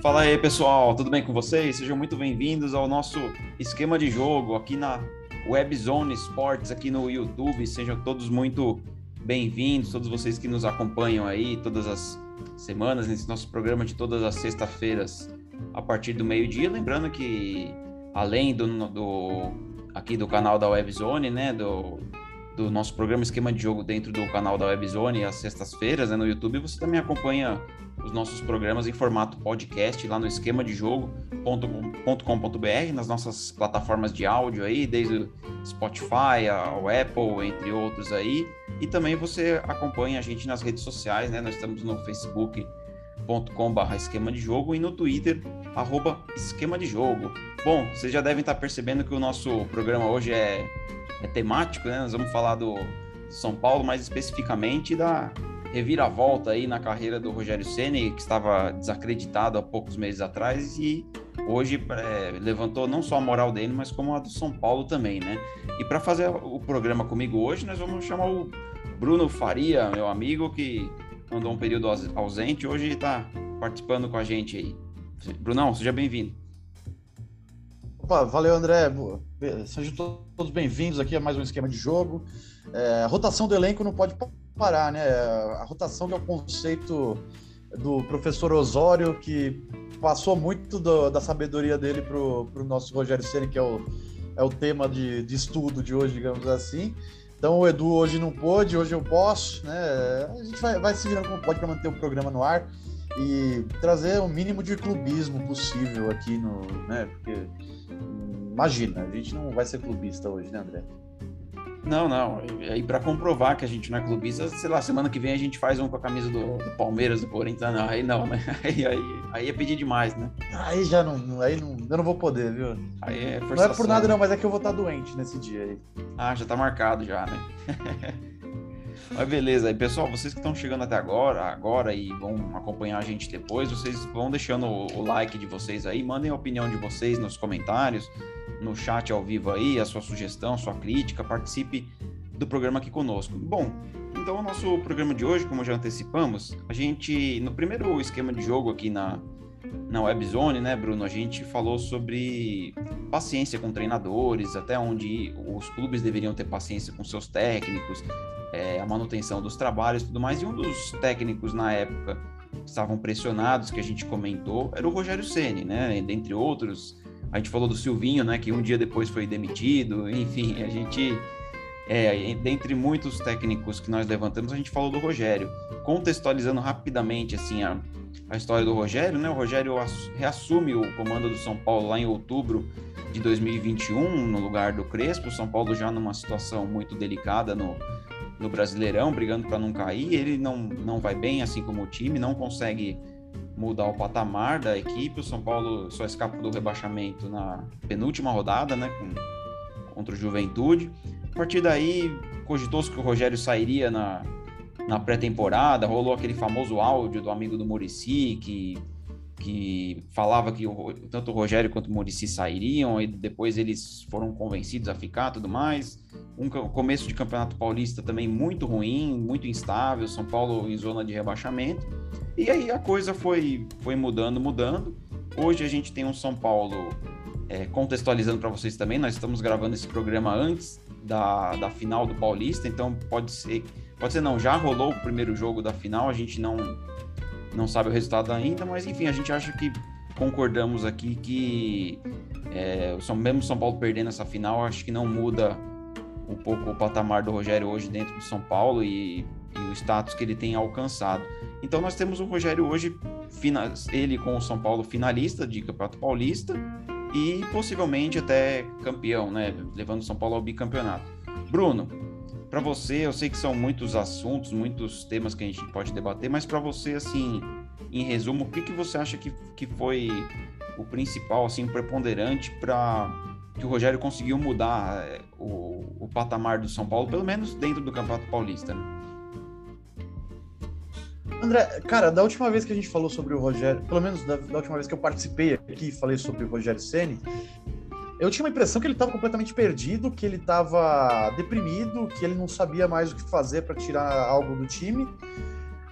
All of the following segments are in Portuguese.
Fala aí, pessoal, tudo bem com vocês? Sejam muito bem-vindos ao nosso esquema de jogo aqui na Webzone Sports, aqui no YouTube. Sejam todos muito bem-vindos, todos vocês que nos acompanham aí todas as semanas, nesse nosso programa de todas as sextas-feiras, a partir do meio-dia. Lembrando que, além do, do aqui do canal da Webzone, né, do, do nosso programa Esquema de Jogo dentro do canal da Webzone, às sextas-feiras, né, no YouTube, você também acompanha os nossos programas em formato podcast lá no esquema de jogo.com.br, nas nossas plataformas de áudio aí, desde o Spotify, o Apple, entre outros aí. E também você acompanha a gente nas redes sociais, né? Nós estamos no facebook.com.br esquema de jogo e no Twitter, arroba esquema de jogo. Bom, vocês já devem estar percebendo que o nosso programa hoje é, é temático, né? Nós vamos falar do São Paulo, mais especificamente da reviravolta aí na carreira do Rogério Ceni, que estava desacreditado há poucos meses atrás e hoje é, levantou não só a moral dele, mas como a do São Paulo também, né? E para fazer o programa comigo hoje, nós vamos chamar o Bruno Faria, meu amigo, que andou um período ausente, hoje está participando com a gente aí. Brunão, seja bem-vindo. Opa, valeu, André. Sejam todos bem-vindos aqui a mais um esquema de jogo. É, a rotação do elenco não pode parar, né? A rotação que é o conceito do professor Osório, que passou muito do, da sabedoria dele para o nosso Rogério Ceni, que é o, é o tema de, de estudo de hoje, digamos assim. Então o Edu hoje não pôde, hoje eu posso, né? A gente vai, vai se virando como pode para manter o programa no ar e trazer o mínimo de clubismo possível aqui no, né? Porque imagina, a gente não vai ser clubista hoje, né, André? Não, não. E para comprovar que a gente não é clubista, sei lá, semana que vem a gente faz um com a camisa do, do Palmeiras, do Corinthians. Não, aí não, né? Aí, aí, aí é pedir demais, né? Aí já não. Aí não, eu não vou poder, viu? Aí é Não é por nada, não, mas é que eu vou estar doente nesse dia aí. Ah, já tá marcado já, né? Mas beleza, aí pessoal, vocês que estão chegando até agora, agora e vão acompanhar a gente depois, vocês vão deixando o, like de vocês aí, mandem a opinião de vocês nos comentários, no chat ao vivo aí, a sua sugestão, sua crítica, participe do programa aqui conosco. Bom, então o nosso programa de hoje, como já antecipamos, a gente, no primeiro esquema de jogo aqui na, na Webzone, né, Bruno, a gente falou sobre paciência com treinadores, até onde os clubes deveriam ter paciência com seus técnicos, é, a manutenção dos trabalhos e tudo mais, e um dos técnicos na época que estavam pressionados, que a gente comentou, era o Rogério Ceni, né, dentre outros, a gente falou do Silvinho, né, que um dia depois foi demitido. Enfim, a gente, é, dentre muitos técnicos que nós levantamos, a gente falou do Rogério. Contextualizando rapidamente assim a, a história do Rogério, né? O Rogério reassume o comando do São Paulo lá em outubro de 2021, no lugar do Crespo. O São Paulo já numa situação muito delicada no, no Brasileirão, brigando para não cair. Ele não, não vai bem, assim como o time, não consegue mudar o patamar da equipe. O São Paulo só escapa do rebaixamento na penúltima rodada, né, com, contra o Juventude. A partir daí, cogitou-se que o Rogério sairia na, na pré-temporada, rolou aquele famoso áudio do amigo do Murici que, que falava que o, tanto o Rogério quanto o Murici sairiam, e depois eles foram convencidos a ficar tudo mais. Um começo de campeonato paulista também muito ruim, muito instável, São Paulo em zona de rebaixamento. E aí a coisa foi, foi mudando, mudando. Hoje a gente tem um São Paulo é, contextualizando para vocês também. Nós estamos gravando esse programa antes da, da final do Paulista, então pode ser, pode ser não, já rolou o primeiro jogo da final, a gente não, não sabe o resultado ainda, mas enfim, a gente acha que concordamos aqui que é, mesmo São Paulo perdendo essa final, acho que não muda um pouco o patamar do Rogério hoje dentro do São Paulo e, e o status que ele tem alcançado. Então nós temos o Rogério hoje, ele com o São Paulo finalista de Campeonato Paulista e possivelmente até campeão, né? Levando o São Paulo ao bicampeonato. Bruno, para você, eu sei que são muitos assuntos, muitos temas que a gente pode debater, mas para você, assim, em resumo, o que, que você acha que, que foi o principal, assim, preponderante para que o Rogério conseguiu mudar é, o, o patamar do São Paulo, pelo menos dentro do Campeonato Paulista, né? André, cara, da última vez que a gente falou sobre o Rogério, pelo menos da, da última vez que eu participei aqui e falei sobre o Rogério Ceni, eu tinha uma impressão que ele estava completamente perdido, que ele estava deprimido, que ele não sabia mais o que fazer para tirar algo do time.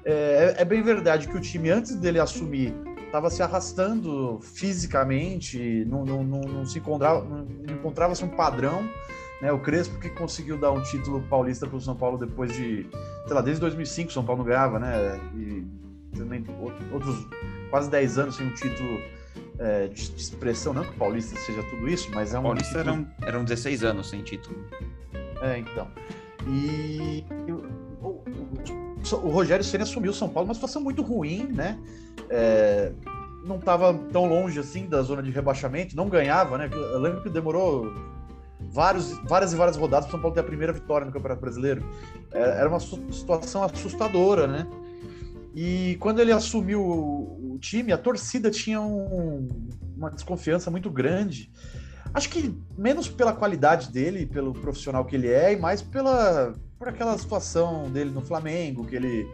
É, é, bem verdade que o time, antes dele assumir, estava se arrastando fisicamente, não, não, não, não se encontrava, encontrava-se um padrão. Né? O Crespo que conseguiu dar um título paulista para o São Paulo depois de, sei lá, desde 2005 o São Paulo não ganhava, né? E outros quase 10 anos sem um título é, de, de, expressão, não que o Paulista seja tudo isso, mas é um. Paulista título... eram, eram 16 anos sem título. É, então. E o, o, o Rogério Senna assumiu o São Paulo, uma situação muito ruim, né? É, não estava tão longe assim da zona de rebaixamento, não ganhava, né? Eu lembro que demorou vários, várias e várias rodadas para o São Paulo ter a primeira vitória no Campeonato Brasileiro. É, era uma situação assustadora, né? E quando ele assumiu o, time, a torcida tinha um, uma desconfiança muito grande. Acho que menos pela qualidade dele, pelo profissional que ele é, e mais pela por aquela situação dele no Flamengo, que ele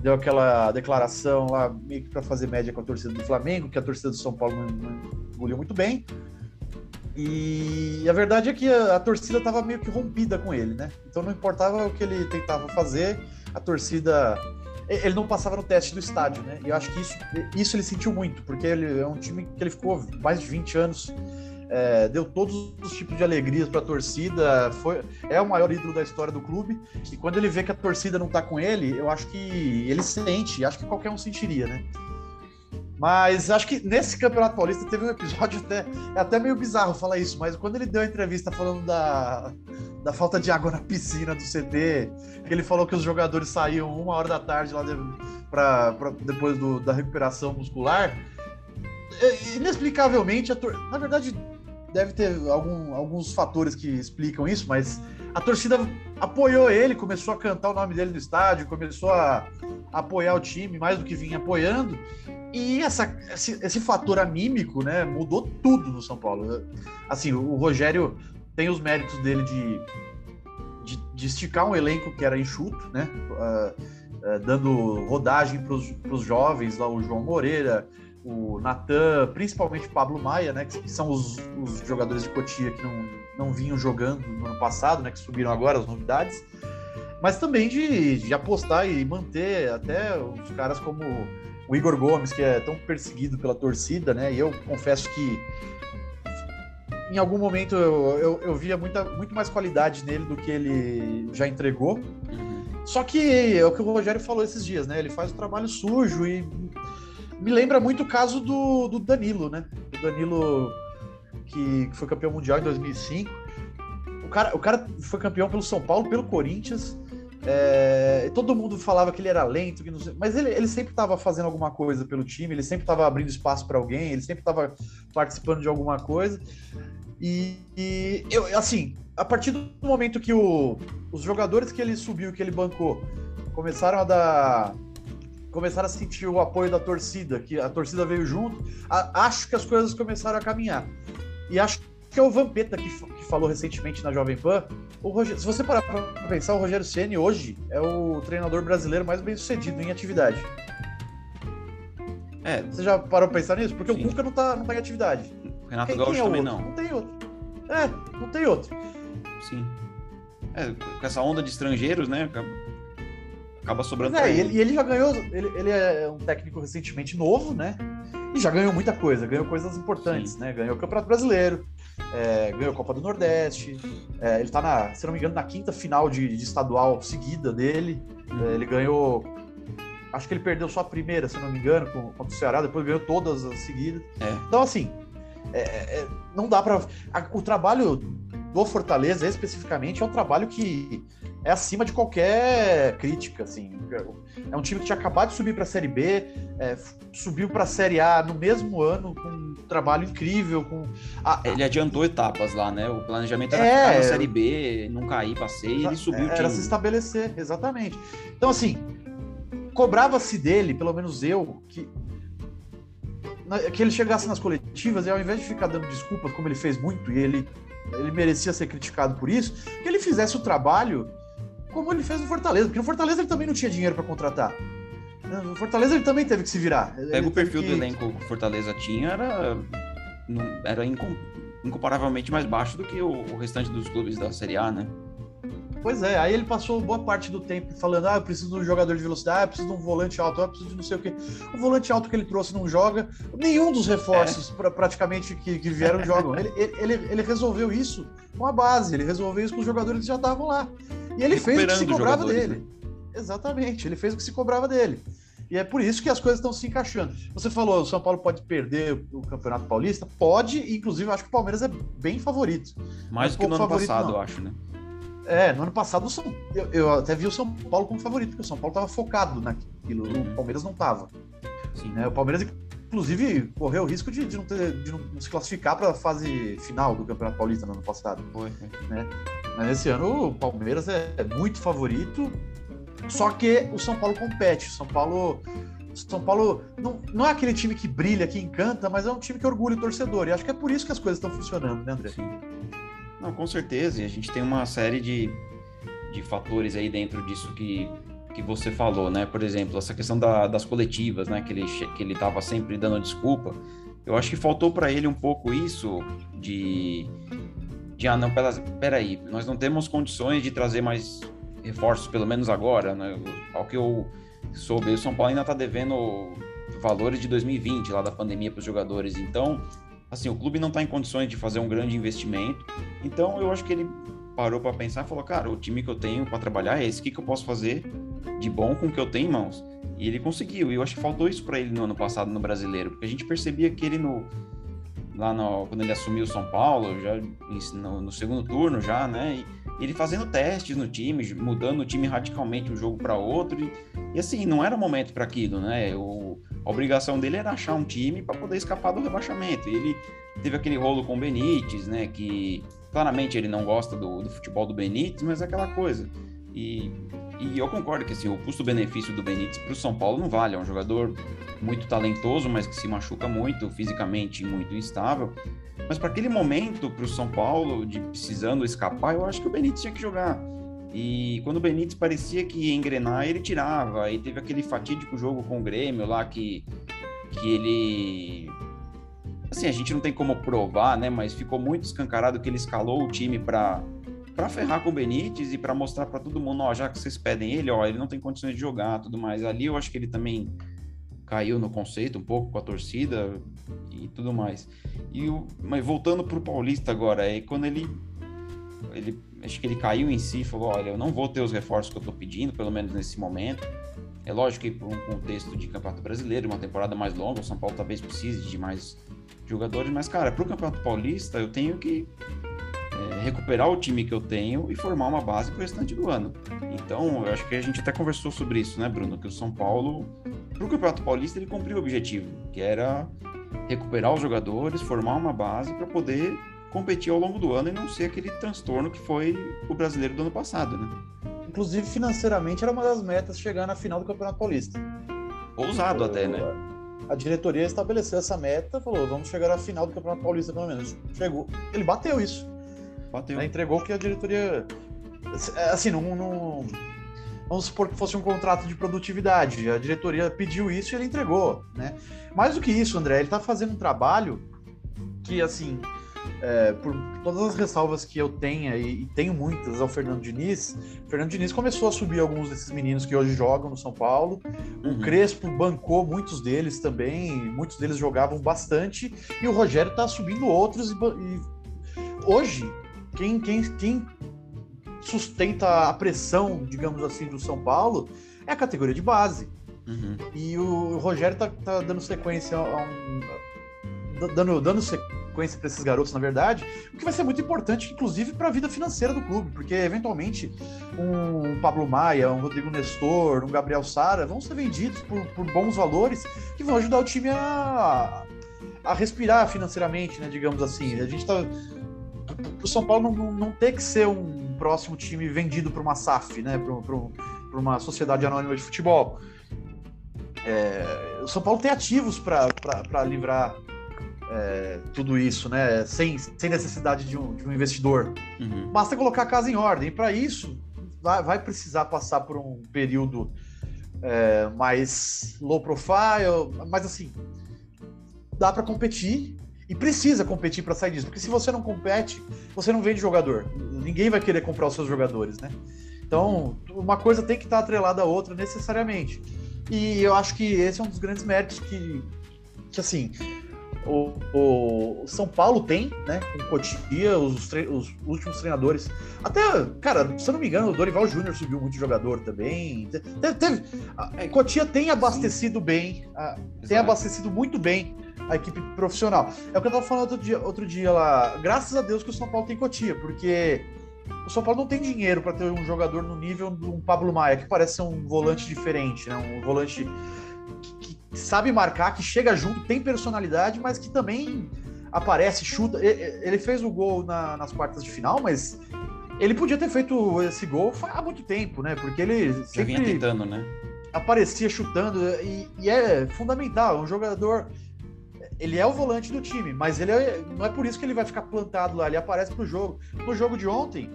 deu aquela declaração lá meio que para fazer média com a torcida do Flamengo, que a torcida do São Paulo não, não engoliu muito bem. E a verdade é que a, a torcida estava meio que rompida com ele, né? Então não importava o que ele tentava fazer, a torcida ele não passava no teste do estádio, né? E eu acho que isso, isso ele sentiu muito, porque ele é um time que ele ficou mais de 20 anos, é, deu todos os tipos de alegrias para a torcida, foi, é o maior ídolo da história do clube. E quando ele vê que a torcida não tá com ele, eu acho que ele sente, acho que qualquer um sentiria, né? Mas acho que nesse Campeonato Paulista teve um episódio até. É até meio bizarro falar isso, mas quando ele deu a entrevista falando da, da falta de água na piscina do CT, ele falou que os jogadores saíam uma hora da tarde lá de, pra, pra depois do, da recuperação muscular. Inexplicavelmente, tor... na verdade, deve ter algum, alguns fatores que explicam isso, mas a torcida apoiou ele, começou a cantar o nome dele no estádio, começou a, a apoiar o time mais do que vinha apoiando. E essa, esse, esse, fator anímico, né, mudou tudo no São Paulo. Assim, o Rogério tem os méritos dele de, de, de esticar um elenco que era enxuto, né, uh, uh, dando rodagem para os jovens, lá o João Moreira, o Natan, principalmente o Pablo Maia, né, que, que são os, os, jogadores de Cotia que não, não vinham jogando no ano passado, né, que subiram agora as novidades, mas também de, de apostar e manter até os caras como o Igor Gomes, que é tão perseguido pela torcida, né? E eu confesso que em algum momento eu, eu, eu via muita, muito mais qualidade nele do que ele já entregou. Uhum. Só que é o que o Rogério falou esses dias, né? Ele faz o trabalho sujo e me lembra muito o caso do, do Danilo, né? O Danilo que, que foi campeão mundial em 2005. O cara, o cara foi campeão pelo São Paulo, pelo Corinthians. É, todo mundo falava que ele era lento, que sei, mas ele, ele sempre estava fazendo alguma coisa pelo time, ele sempre estava abrindo espaço para alguém, ele sempre estava participando de alguma coisa. E, e, eu, assim, a partir do momento que o, os jogadores que ele subiu, que ele bancou, começaram a dar. Começaram a sentir o apoio da torcida, que a torcida veio junto, a, acho que as coisas começaram a caminhar. E acho que é o Vampeta que, que falou recentemente na Jovem Pan. O Rogério, se você parar para pensar, o Rogério Ceni hoje é o treinador brasileiro mais bem sucedido em atividade. É. Você já parou para pensar nisso? Porque Sim. o Cuca não tá, não tá em atividade. Renato quem, Gaúcho quem é também não. Não tem outro. É, não tem outro. Sim. É, com essa onda de estrangeiros, né? Acaba sobrando. É, e ele, ele já ganhou. Ele, ele é um técnico recentemente novo, né? E já ganhou muita coisa, ganhou coisas importantes, Sim. né? Ganhou o Campeonato Brasileiro, é, ganhou a Copa do Nordeste. É, ele tá, na, se não me engano, na quinta final de, de estadual seguida dele. Uhum. É, ele ganhou. Acho que ele perdeu só a primeira, se não me engano, contra o Ceará, depois ganhou todas as seguidas. É. Então, assim, é, é, não dá para. O trabalho do Fortaleza, especificamente, é um trabalho que é acima de qualquer crítica, assim. É um time que tinha acabado de subir para a Série B, é, subiu para a Série A no mesmo ano, com um trabalho incrível, com... A... Ele adiantou etapas lá, né? O planejamento era é... ficar na Série B, não cair e ele subiu Era time. se estabelecer, exatamente. Então, assim, cobrava-se dele, pelo menos eu, que que ele chegasse nas coletivas e ao invés de ficar dando desculpas, como ele fez muito, e ele, ele merecia ser criticado por isso, que ele fizesse o trabalho como ele fez no Fortaleza, porque no Fortaleza ele também não tinha dinheiro para contratar. No Fortaleza ele também teve que se virar. Pega o perfil que... do elenco que o Fortaleza tinha, era, era incomparavelmente mais baixo do que o, o restante dos clubes da Série A, né? Pois é, aí ele passou boa parte do tempo falando: ah, eu preciso de um jogador de velocidade, eu preciso de um volante alto, eu preciso de não sei o quê. O volante alto que ele trouxe não joga, nenhum dos reforços é. pra, praticamente que, que vieram jogam. Ele, ele, ele, resolveu isso com a base, ele resolveu isso com os jogadores que já estavam lá. E ele fez o que se cobrava dele. Né? Exatamente, ele fez o que se cobrava dele. E é por isso que as coisas estão se encaixando. Você falou, o São Paulo pode perder o Campeonato Paulista? Pode, inclusive, eu acho que o Palmeiras é bem favorito. Mais do que no ano passado, não. eu acho, né? É, no ano passado São, eu, eu, até vi o São Paulo como favorito, porque o São Paulo estava focado naquilo, uhum. o Palmeiras não estava. Né? O Palmeiras, inclusive, correu o risco de, de, não, ter, de não se classificar para a fase final do Campeonato Paulista no ano passado. Foi. Né? Mas esse ano o Palmeiras é, é muito favorito, só que o São Paulo compete. O São Paulo. São Paulo não, não é aquele time que brilha, que encanta, mas é um time que orgulha o torcedor. E acho que é por isso que as coisas estão funcionando, né, André? Sim. Não, com certeza. E a gente tem uma série de, de fatores aí dentro disso que, que você falou, né? Por exemplo, essa questão da, das coletivas, né? Que ele que ele estava sempre dando desculpa. Eu acho que faltou para ele um pouco isso de de ah não, pera, peraí, nós não temos condições de trazer mais reforços, pelo menos agora, né? Ao que eu soube, o São Paulo ainda está devendo valores de 2020, lá da pandemia para os jogadores. Então, assim, o clube não está em condições de fazer um grande investimento. Então, eu acho que ele parou para pensar e falou: cara, o time que eu tenho para trabalhar é esse, o que, que eu posso fazer de bom com o que eu tenho em mãos? E ele conseguiu. E eu acho que faltou isso para ele no ano passado no Brasileiro, porque a gente percebia que ele no lá no, quando ele assumiu o São Paulo, já no, no segundo turno já, né? E, ele fazendo testes no time, mudando o time radicalmente um jogo para outro. E, e, assim, não era momento para aquilo, né? O, a obrigação dele era achar um time para poder escapar do rebaixamento. Ele teve aquele rolo com o Benítez, né? Que claramente ele não gosta do, do futebol do Benítez, mas é aquela coisa. E, e eu concordo que assim, o custo-benefício do Benítez para o São Paulo não vale. É um jogador muito talentoso, mas que se machuca muito, fisicamente muito instável. Mas para aquele momento, para o São Paulo, de precisando escapar, eu acho que o Benítez tinha que jogar. E quando o Benítez parecia que ia engrenar, ele tirava. E teve aquele fatídico jogo com o Grêmio lá que, que ele. Assim, a gente não tem como provar, né? Mas ficou muito escancarado que ele escalou o time para para ferrar com o Benítez e para mostrar para todo mundo, ó, já que vocês pedem ele, ó, ele não tem condições de jogar, tudo mais. Ali eu acho que ele também caiu no conceito um pouco com a torcida e tudo mais. E o, mas voltando para o Paulista agora, é quando ele, ele acho que ele caiu em si e falou, olha, eu não vou ter os reforços que eu estou pedindo, pelo menos nesse momento. É lógico que por um contexto de campeonato brasileiro, uma temporada mais longa, o São Paulo talvez precise de mais jogadores, mas cara, para o campeonato paulista eu tenho que é, recuperar o time que eu tenho e formar uma base para o restante do ano. Então, eu acho que a gente até conversou sobre isso, né, Bruno? Que o São Paulo, para o Campeonato Paulista, ele cumpriu o objetivo, que era recuperar os jogadores, formar uma base para poder competir ao longo do ano e não ser aquele transtorno que foi o brasileiro do ano passado, né? Inclusive, financeiramente, era uma das metas chegar na final do Campeonato Paulista. Ousado até, né? A diretoria estabeleceu essa meta, falou, vamos chegar à final do Campeonato Paulista, pelo menos. Chegou. Ele bateu isso. Bateu. Né, entregou que a diretoria. Assim, não, não, Vamos supor que fosse um contrato de produtividade. A diretoria pediu isso e ele entregou, né? Mais do que isso, André, ele está fazendo um trabalho que, assim, é, por todas as ressalvas que eu tenha, e, e, tenho muitas ao Fernando Diniz, o Fernando Diniz começou a subir alguns desses meninos que hoje jogam no São Paulo. Uhum. O Crespo bancou muitos deles também, muitos deles jogavam bastante, e o Rogério está subindo outros. E, e hoje, quem, quem, quem sustenta a pressão, digamos assim, do São Paulo é a categoria de base. Uhum. E o Rogério tá, tá dando sequência a um. dando, dando sequência para esses garotos, na verdade, o que vai ser muito importante, inclusive, para a vida financeira do clube, porque eventualmente um Pablo Maia, um Rodrigo Nestor, um Gabriel Sara vão ser vendidos por, por bons valores que vão ajudar o time a, a respirar financeiramente, né, digamos assim. A gente está o São Paulo não, não ter que ser um próximo time vendido para uma SAF, né? Para uma sociedade anônima de futebol. É, o São Paulo tem ativos para livrar é, tudo isso, né? Sem, sem necessidade de um, de um investidor. Uhum. Basta colocar a casa em ordem. Para isso, vai, vai, precisar passar por um período é, mais low profile, mas assim, dá para competir E precisa competir para sair disso, porque se você não compete, você não vende jogador. Ninguém vai querer comprar os seus jogadores, né? Então, uma coisa tem que estar atrelada à outra necessariamente. E eu acho que esse é um dos grandes méritos que, que assim, o, o, São Paulo tem, né? Com Cotia, os, os, últimos treinadores. Até, cara, se eu não me engano, o Dorival Júnior subiu muito jogador também. Teve, teve, a, é, Cotia tem abastecido Sim. bem, a, tem abastecido muito bem a equipe profissional. É o que eu tava falando outro dia, outro dia lá. Graças a Deus que o São Paulo tem Cotia, porque o São Paulo não tem dinheiro para ter um jogador no nível de um Pablo Maia, que parece ser um volante diferente, né? Um volante sabe marcar, que chega junto, tem personalidade, mas que também aparece, chuta. Ele fez o gol na, nas quartas de final, mas ele podia ter feito esse gol há muito tempo, né? Porque ele Já sempre vinha tentando, né? aparecia chutando e, e, é fundamental. Um jogador, ele é o volante do time, mas ele é, não é por isso que ele vai ficar plantado lá. Ele aparece pro jogo. No jogo de ontem,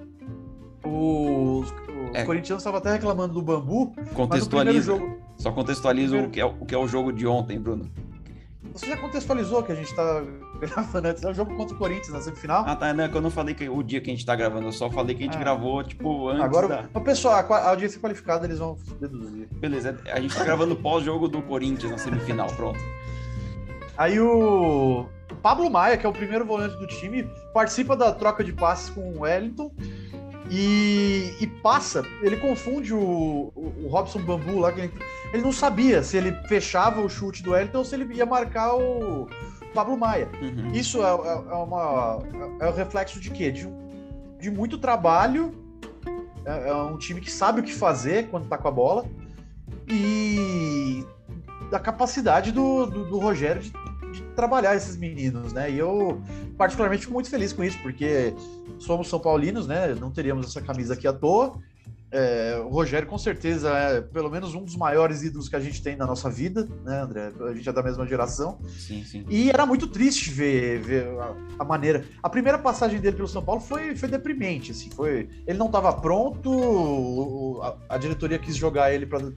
os, os é. corintianos estavam até reclamando do bambu. Contextualiza. Jogo, Só contextualiza o, que é, o que é o jogo de ontem, Bruno. Você já contextualizou que a gente tá gravando antes? É o jogo contra o Corinthians na semifinal. Ah, tá. Não, é que eu não falei que o dia que a gente tá gravando, eu só falei que a gente ah. gravou, tipo, antes. Agora, da... o pessoal, a audiência qualificada, eles vão deduzir. Beleza, a gente tá gravando pós-jogo do Corinthians na semifinal, pronto. Aí o Pablo Maia, que é o primeiro volante do time, participa da troca de passes com o Wellington e, e, passa, ele confunde o, o, Robson Bambu lá, ele, ele, não sabia se ele fechava o chute do Wellington ou se ele ia marcar o Pablo Maia. Uhum. Isso é, é, é, uma, é, o reflexo de quê? De, de muito trabalho, é, é, um time que sabe o que fazer quando tá com a bola e da capacidade do, do, do Rogério de, de trabalhar esses meninos, né? E eu, particularmente, fico muito feliz com isso, porque somos São Paulinos, né? Não teríamos essa camisa aqui à toa. É, o Rogério, com certeza, é pelo menos um dos maiores ídolos que a gente tem na nossa vida, né, André? A gente é da mesma geração. Sim, sim. E era muito triste ver, ver a, a, maneira. A primeira passagem dele pelo São Paulo foi, foi deprimente, assim. Foi, ele não estava pronto, a, a, diretoria quis jogar ele para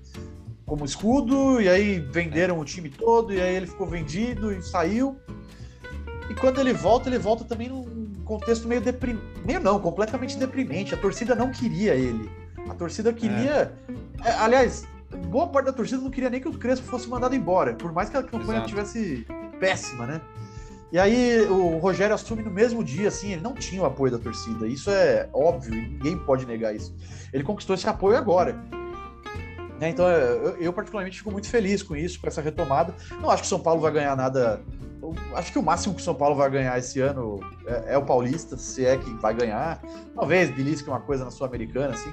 como escudo, e aí venderam o time todo, e aí ele ficou vendido e saiu. E quando ele volta, ele volta também num contexto meio deprimente. Meio não, completamente deprimente. A torcida não queria ele. A torcida queria. É. É, aliás, boa parte da torcida não queria nem que o Crespo fosse mandado embora, por mais que a campanha Exato. tivesse péssima, né? E aí o Rogério assume no mesmo dia, assim, ele não tinha o apoio da torcida. Isso é óbvio, ninguém pode negar isso. Ele conquistou esse apoio agora. Né? Então eu, eu, particularmente fico muito feliz com isso, com essa retomada. Não acho que o São Paulo vai ganhar nada acho que o máximo que o São Paulo vai ganhar esse ano é, é o Paulista, se é que vai ganhar. Talvez belisque uma coisa na Sul-Americana, assim.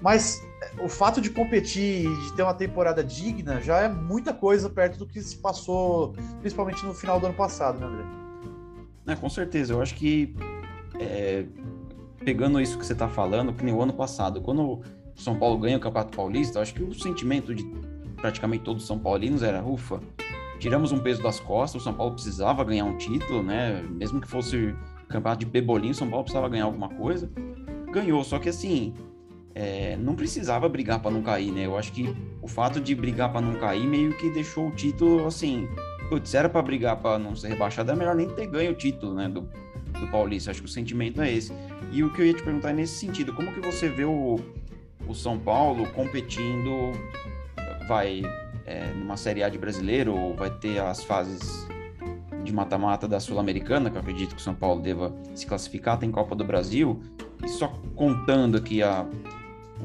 Mas o fato de competir e de ter uma temporada digna já é muita coisa perto do que se passou, principalmente no final do ano passado, né, André? É, com certeza. Eu acho que é, pegando isso que você está falando, que nem o ano passado, quando São Paulo ganha o Campeonato Paulista, acho que o sentimento de praticamente todos os São Paulinos era, ufa, tiramos um peso das costas, o São Paulo precisava ganhar um título, né? Mesmo que fosse campeonato de pebolim, o São Paulo precisava ganhar alguma coisa. Ganhou, só que assim, é, não precisava brigar para não cair, né? Eu acho que o fato de brigar para não cair meio que deixou o título assim. Putz, era para brigar para não ser rebaixado, é melhor nem ter ganho o título, né? Do, do Paulista. Acho que o sentimento é esse. E o que eu ia te perguntar é nesse sentido: como que você vê o, o São Paulo competindo? Vai é, numa Série A de brasileiro, ou vai ter as fases de mata-mata da Sul-Americana, que eu acredito que o São Paulo deva se classificar, tem Copa do Brasil, e só contando aqui a,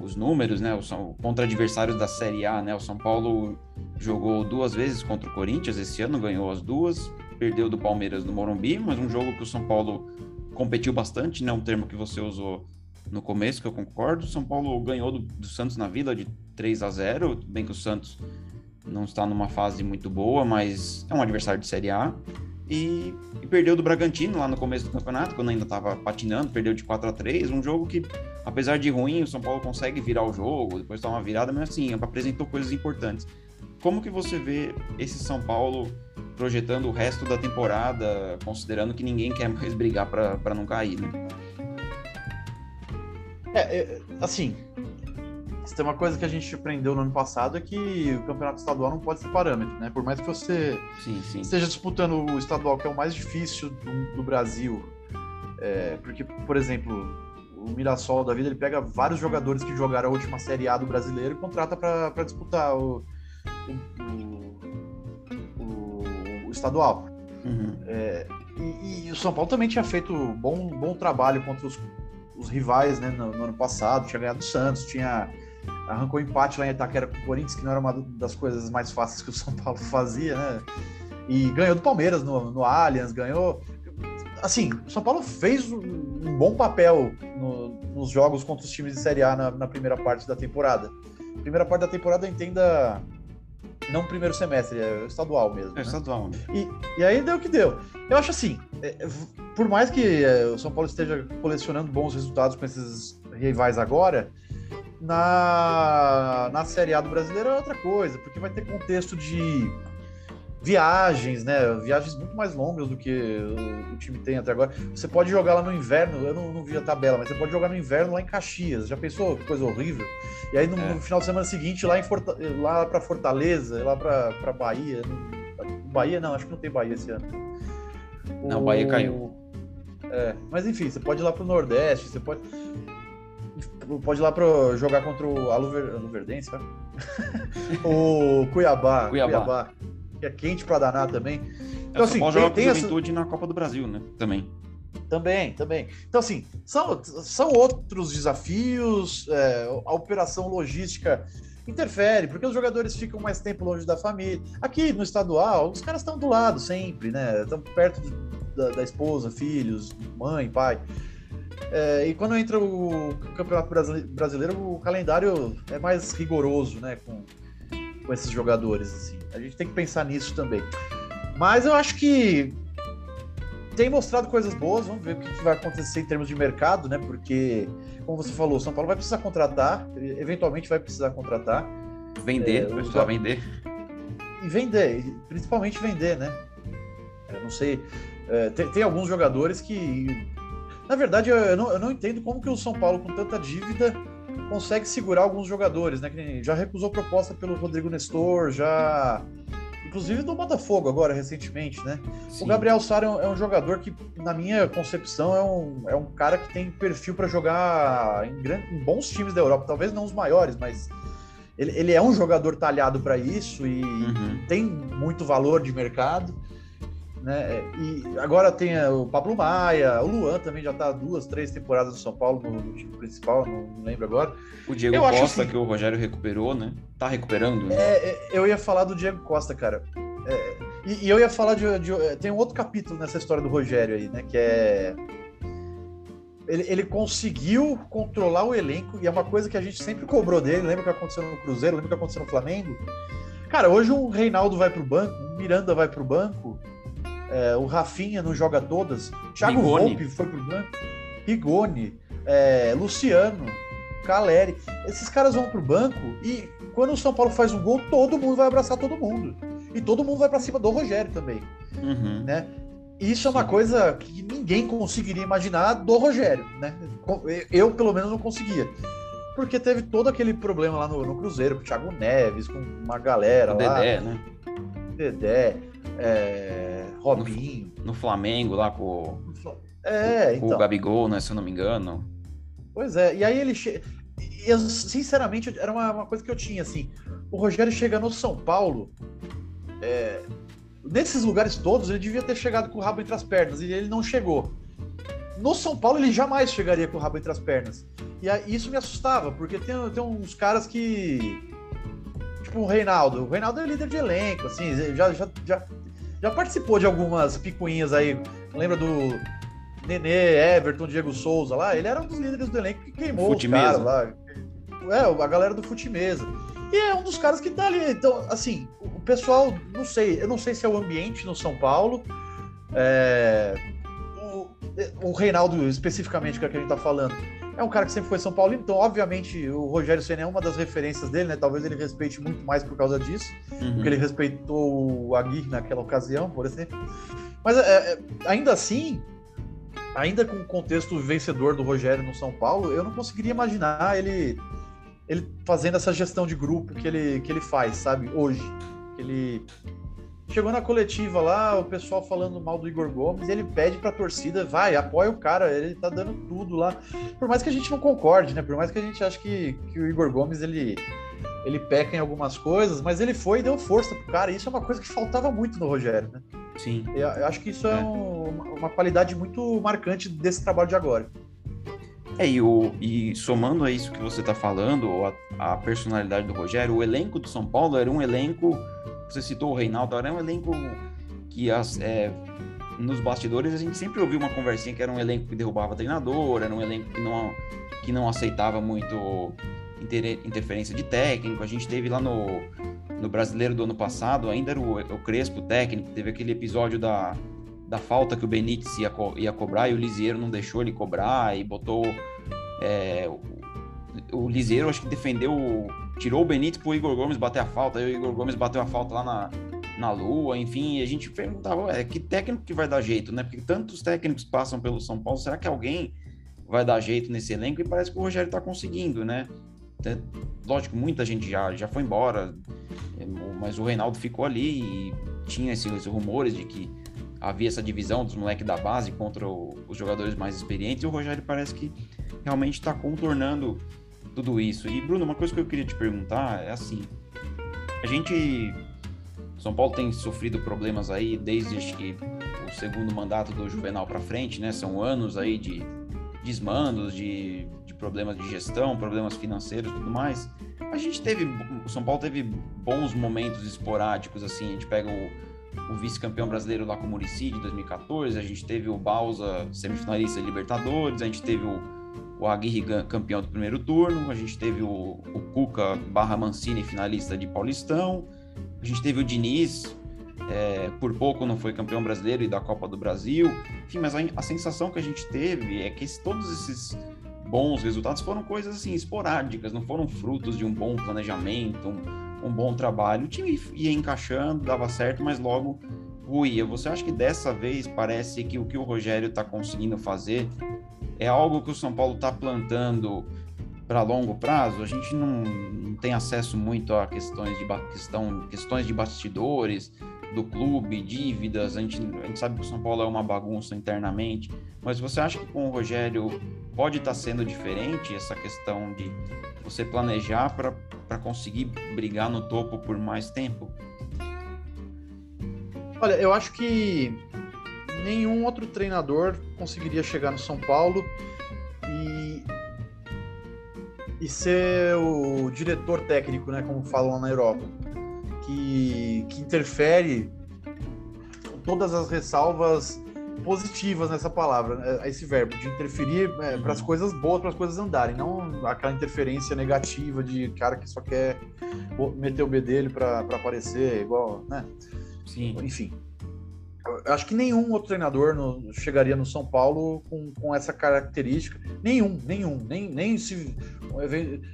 os números, né, o, contra adversários da Série A, né, o São Paulo jogou duas vezes contra o Corinthians esse ano, ganhou as duas, perdeu do Palmeiras no Morumbi, mas um jogo que o São Paulo competiu bastante, né, um termo que você usou no começo, que eu concordo, São Paulo ganhou do, do Santos na Vila de 3 a 0 bem que o Santos não está numa fase muito boa, mas é um adversário de Série A. E, e, perdeu do Bragantino lá no começo do campeonato, quando ainda estava patinando, perdeu de 4 a 3 um jogo que, apesar de ruim, o São Paulo consegue virar o jogo, depois dar uma virada, mas assim, apresentou coisas importantes. Como que você vê esse São Paulo projetando o resto da temporada, considerando que ninguém quer mais brigar para não cair, né? É, é, assim, se tem uma coisa que a gente aprendeu no ano passado é que o campeonato estadual não pode ser parâmetro, né? Por mais que você sim, sim. esteja disputando o estadual, que é o mais difícil do, do Brasil, é, porque, por exemplo, o Mirassol da vida ele pega vários jogadores que jogaram a última Série A do brasileiro e contrata para disputar o, o, o, o estadual. Uhum. É, e, e, o São Paulo também tinha feito bom, bom trabalho contra os, os rivais né, no, no, ano passado, tinha ganhado o Santos, tinha arrancou empate lá em Itaquera com o Corinthians, que não era uma das coisas mais fáceis que o São Paulo fazia, né? E ganhou do Palmeiras no, no Allianz, ganhou. Assim, o São Paulo fez um bom papel no, nos jogos contra os times de Série A na, na, primeira parte da temporada. Primeira parte da temporada, entenda. Não primeiro semestre, é estadual mesmo. É né? estadual. Né? E, e aí deu o que deu. Eu acho assim, é, por mais que é, o São Paulo esteja colecionando bons resultados com esses rivais agora, na, na Série A do Brasileiro é outra coisa, porque vai ter contexto de viagens, né? Viagens muito mais longas do que o, o, time tem até agora. Você pode jogar lá no inverno, eu não, não, vi a tabela, mas você pode jogar no inverno lá em Caxias. Já pensou que coisa horrível? E aí no, é. no final de semana seguinte, lá, em Forta, lá para Fortaleza, lá para Bahia. No, Bahia não, acho que não tem Bahia esse ano. Não, o, Bahia caiu. É, mas enfim, você pode ir lá para o Nordeste, você pode pode ir lá para jogar contra o Aluver, Aluverdense, o Cuiabá, Cuiabá, Cuiabá, é quente para danar também. Então, assim, pode jogar tem, com Juventude essa... na Copa do Brasil, né? Também. Também, também. Então, assim, são, são outros desafios, é, a operação logística interfere, porque os jogadores ficam mais tempo longe da família. Aqui no estadual, os caras estão do lado sempre, né? Estão perto da, da esposa, filhos, mãe, pai. É, e quando entra o Campeonato Brasileiro, o calendário é mais rigoroso, né, com, com esses jogadores, assim. A gente tem que pensar nisso também. Mas eu acho que tem mostrado coisas boas, vamos ver o que vai acontecer em termos de mercado, né, porque, como você falou, o São Paulo vai precisar contratar, eventualmente vai precisar contratar. Vender, é, precisar vender. E vender, principalmente vender, né. Eu não sei, é, tem, tem alguns jogadores que na verdade, eu não, eu não entendo como que o São Paulo, com tanta dívida, consegue segurar alguns jogadores, né? Que já recusou proposta pelo Rodrigo Nestor, já. Inclusive do Botafogo agora, recentemente, né? Sim. O Gabriel Sara é, é um jogador que, na minha concepção, é um, é um cara que tem perfil para jogar em, grande, em bons times da Europa. Talvez não os maiores, mas ele, ele é um jogador talhado para isso e uhum. tem muito valor de mercado. Né? E agora tem eh, o Pablo Maia, o Luan também já está duas, três temporadas no São Paulo, no, no time principal, não, não, lembro agora. O Diego eu Costa, assim, que o Rogério recuperou, né? Tá recuperando? Né? É, é, eu ia falar do Diego Costa, cara. É, e, e, eu ia falar de, de, eh, Tem um outro capítulo nessa história do Rogério aí, né? Que é. Ele, ele, conseguiu controlar o elenco, e é uma coisa que a gente sempre cobrou dele. Lembra o que aconteceu no Cruzeiro? Lembra o que aconteceu no Flamengo? Cara, hoje um Reinaldo vai pro banco, um Miranda vai pro banco, é, o Rafinha não joga todas. Thiago Rigoni. Volpe foi pro banco. Rigoni, é, Luciano, Caleri. Esses caras vão pro banco e quando o São Paulo faz um gol, todo mundo vai abraçar todo mundo. E todo mundo vai para cima do Rogério também. Uhum. Né? Isso é uma coisa que ninguém conseguiria imaginar do Rogério, né? Eu, pelo menos, não conseguia. Porque teve todo aquele problema lá no, no Cruzeiro, com o Thiago Neves, com uma galera o lá. Dedé, né? Dedé é, Robinho. No, no, Flamengo, lá com, é, com, então. o Gabigol, né, se eu não me engano. Pois é, e aí ele chega. Eu, sinceramente, era uma, uma, coisa que eu tinha, assim. O Rogério chega no São Paulo. É, nesses lugares todos, ele devia ter chegado com o rabo entre as pernas, e ele não chegou. No São Paulo, ele jamais chegaria com o rabo entre as pernas. E aí, isso me assustava, porque tem, tem uns caras que. Tipo o Reinaldo. O Reinaldo é líder de elenco, assim, já, já, já já participou de algumas picuinhas aí. Lembra do Nenê, Everton, Diego Souza lá? Ele era um dos líderes do elenco que queimou os caras lá. É, a galera do Fute Mesa. E é um dos caras que tá ali. Então, assim, o pessoal, não sei, eu não sei se é o ambiente no São Paulo. É, o, o Reinaldo, especificamente, que é que a gente tá falando é um cara que sempre foi São Paulo, então, obviamente, o Rogério Senna é uma das referências dele, né? Talvez ele respeite muito mais por causa disso, uhum. porque ele respeitou o Aguirre naquela ocasião, por exemplo. Mas é, é, ainda assim, ainda com o contexto vencedor do Rogério no São Paulo, eu não conseguiria imaginar ele ele fazendo essa gestão de grupo que ele, que ele faz, sabe, hoje. Ele chegou na coletiva lá, o pessoal falando mal do Igor Gomes, ele pede pra torcida, vai, apoia o cara, ele tá dando tudo lá. Por mais que a gente não concorde, né? Por mais que a gente ache que, que o Igor Gomes, ele, ele peca em algumas coisas, mas ele foi e deu força pro cara, isso é uma coisa que faltava muito no Rogério, né? Sim. Eu, eu acho que isso é, é um, uma qualidade muito marcante desse trabalho de agora. É, e, o, e somando a isso que você está falando, a, a, personalidade do Rogério, o elenco do São Paulo era um elenco, você citou o Reinaldo, era um elenco que as, é, nos bastidores a gente sempre ouvia uma conversinha que era um elenco que derrubava treinador, era um elenco que não, que não aceitava muito inter, interferência de técnico. A gente teve lá no, no Brasileiro do ano passado, ainda era o, o Crespo técnico, teve aquele episódio da da falta que o Benítez ia, co ia cobrar e o Lisieiro não deixou ele cobrar e botou. É, o, o Lisieiro acho que defendeu, tirou o Benítez pro Igor Gomes bater a falta, aí o Igor Gomes bateu a falta lá na, na Lua, enfim, a gente perguntava, é, que técnico que vai dar jeito, né? Porque tantos técnicos passam pelo São Paulo, será que alguém vai dar jeito nesse elenco? E parece que o Rogério tá conseguindo, né? Lógico, muita gente já, já foi embora, é, mas o Reinaldo ficou ali e tinha esses rumores de que havia essa divisão dos moleques da base contra o, os jogadores mais experientes, e o Rogério parece que realmente está contornando tudo isso. E, Bruno, uma coisa que eu queria te perguntar é assim: a gente. São Paulo tem sofrido problemas aí desde que o segundo mandato do Juvenal para frente, né? São anos aí de desmandos, de, de problemas de gestão, problemas financeiros tudo mais. A gente teve. O São Paulo teve bons momentos esporádicos, assim. A gente pega o o vice-campeão brasileiro lá com o Murici de 2014, a gente teve o Balsa semifinalista Libertadores, a gente teve o, o Aguirre campeão do primeiro turno, a gente teve o, o Cuca barra Mancini finalista de Paulistão, a gente teve o Diniz, é, por pouco não foi campeão brasileiro e da Copa do Brasil, enfim, mas a, a sensação que a gente teve é que esse, todos esses bons resultados foram coisas assim esporádicas, não foram frutos de um bom planejamento, um, um bom trabalho. O time ia encaixando, dava certo, mas logo ruía. Você acha que dessa vez parece que o que o Rogério está conseguindo fazer é algo que o São Paulo está plantando para longo prazo? A gente não, não, tem acesso muito a questões de, questão, questões de bastidores do clube, dívidas. A gente, a gente sabe que o São Paulo é uma bagunça internamente, mas você acha que com o Rogério pode estar tá sendo diferente essa questão de você planejar para conseguir brigar no topo por mais tempo? Olha, eu acho que nenhum outro treinador conseguiria chegar no São Paulo e, e ser o diretor técnico, né, como falam na Europa, que, que interfere todas as ressalvas positivas nessa palavra, né, esse verbo, de interferir é, uhum. para as coisas boas, para as coisas andarem, não aquela interferência negativa de cara que só quer meter o B dele para aparecer, igual, né? Sim. Enfim. Acho que nenhum outro treinador no, chegaria no São Paulo com, com essa característica. Nenhum, nenhum. Nem, nem se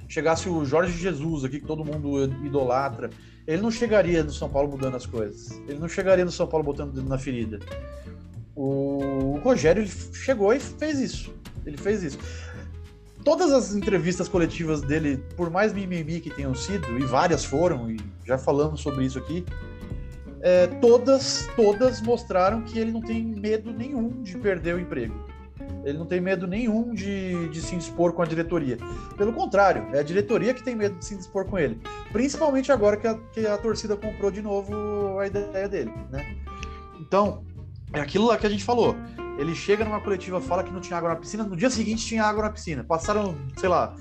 chegasse o Jorge Jesus aqui, que todo mundo idolatra. Ele não chegaria no São Paulo mudando as coisas. Ele não chegaria no São Paulo botando o dedo na ferida. O Rogério chegou e fez isso. Ele fez isso. Todas as entrevistas coletivas dele, por mais mimimi que tenham sido, e várias foram, e já falamos sobre isso aqui, é, todas, todas mostraram que ele não tem medo nenhum de perder o emprego. Ele não tem medo nenhum de, de se expor com a diretoria. Pelo contrário, é a diretoria que tem medo de se expor com ele. Principalmente agora que a, que a torcida comprou de novo a ideia dele. Né? Então, é aquilo lá que a gente falou. Ele chega numa coletiva, fala que não tinha água na piscina, no dia seguinte tinha água na piscina. Passaram, sei lá,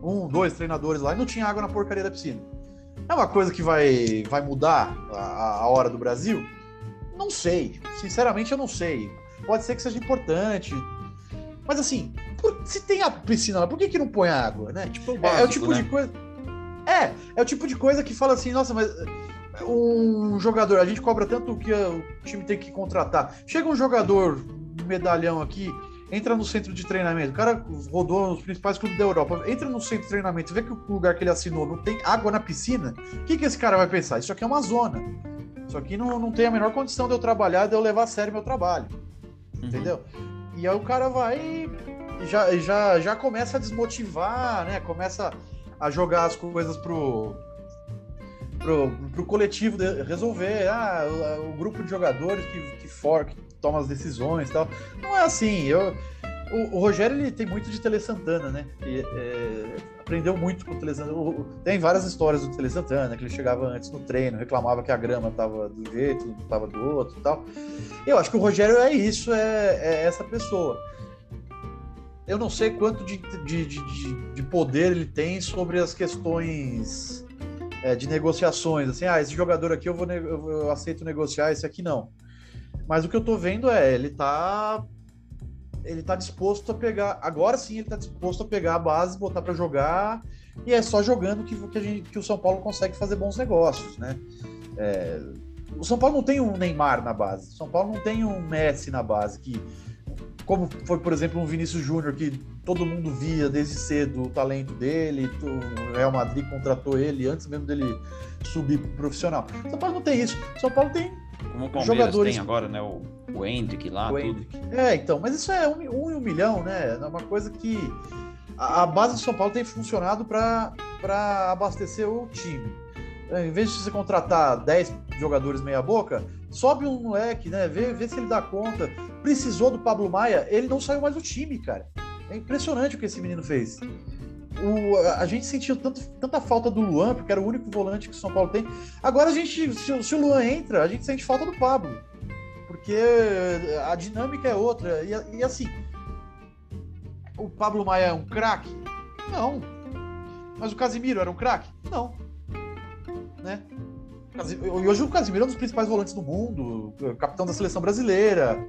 um, dois treinadores lá e não tinha água na porcaria da piscina. É uma coisa que vai, vai mudar a, a hora do Brasil? Não sei. Sinceramente, eu não sei. Pode ser que seja importante. Mas assim, por, se tem a piscina lá, por que, que não põe água, né? Tipo, básico, é, é, o tipo né? de coisa. É, é o tipo de coisa que fala assim, nossa, mas um jogador, a gente cobra tanto que o time tem que contratar. Chega um jogador medalhão aqui, entra no centro de treinamento, o cara rodou nos principais clubes da Europa, entra no centro de treinamento, vê que o lugar que ele assinou não tem água na piscina, o que, que esse cara vai pensar? Isso aqui é uma zona. Isso aqui não, não tem a menor condição de eu trabalhar, de eu levar a sério meu trabalho. Uhum. Entendeu? E aí o cara vai e já, já, já começa a desmotivar, né? Começa a jogar as coisas pro, pro, pro coletivo resolver. Ah, o, o, grupo de jogadores que, que, for, que toma as decisões e tal. Não é assim. Eu, o, o, Rogério ele tem muito de Tele Santana, né? E, é, aprendeu muito com o Tele Santana. O, tem várias histórias do Tele Santana, que ele chegava antes no treino, reclamava que a grama tava do jeito, tava do outro e tal. Eu acho que o Rogério é isso, é, é essa pessoa. Eu não sei quanto de, de, de, de poder ele tem sobre as questões é, de negociações. Assim, ah, esse jogador aqui eu, vou eu, aceito negociar, esse aqui não. Mas o que eu tô vendo é, ele tá ele tá disposto a pegar. Agora sim, ele tá disposto a pegar a base, botar para jogar, e é só jogando que, que, gente, que, o São Paulo consegue fazer bons negócios, né? É, o São Paulo não tem um Neymar na base, o São Paulo não tem um Messi na base, que, como foi, por exemplo, um Vinícius Júnior, que todo mundo via desde cedo o talento dele, o Real Madrid contratou ele antes mesmo dele subir pro profissional. São Paulo não tem isso. São Paulo tem como o Palmeiras jogadores... tem agora, né? O, o Hendrick lá, o tudo. É, então, mas isso é um, um em um milhão, né? É uma coisa que a, a base do São Paulo tem funcionado para abastecer o time. É, em vez de você contratar 10 jogadores meia-boca, sobe um moleque, né? Vê, vê se ele dá conta. Precisou do Pablo Maia, ele não saiu mais do time, cara. É impressionante o que esse menino fez o, a gente sentiu tanto, tanta falta do Luan, porque era o único volante que o São Paulo tem. Agora a gente, se, se o Luan entra, a gente sente falta do Pablo. Porque a dinâmica é outra. E, e assim, o Pablo Maia é um craque? Não. Mas o Casimiro era um craque? Não. Né? E hoje o Casimiro é um dos principais volantes do mundo, capitão da seleção brasileira,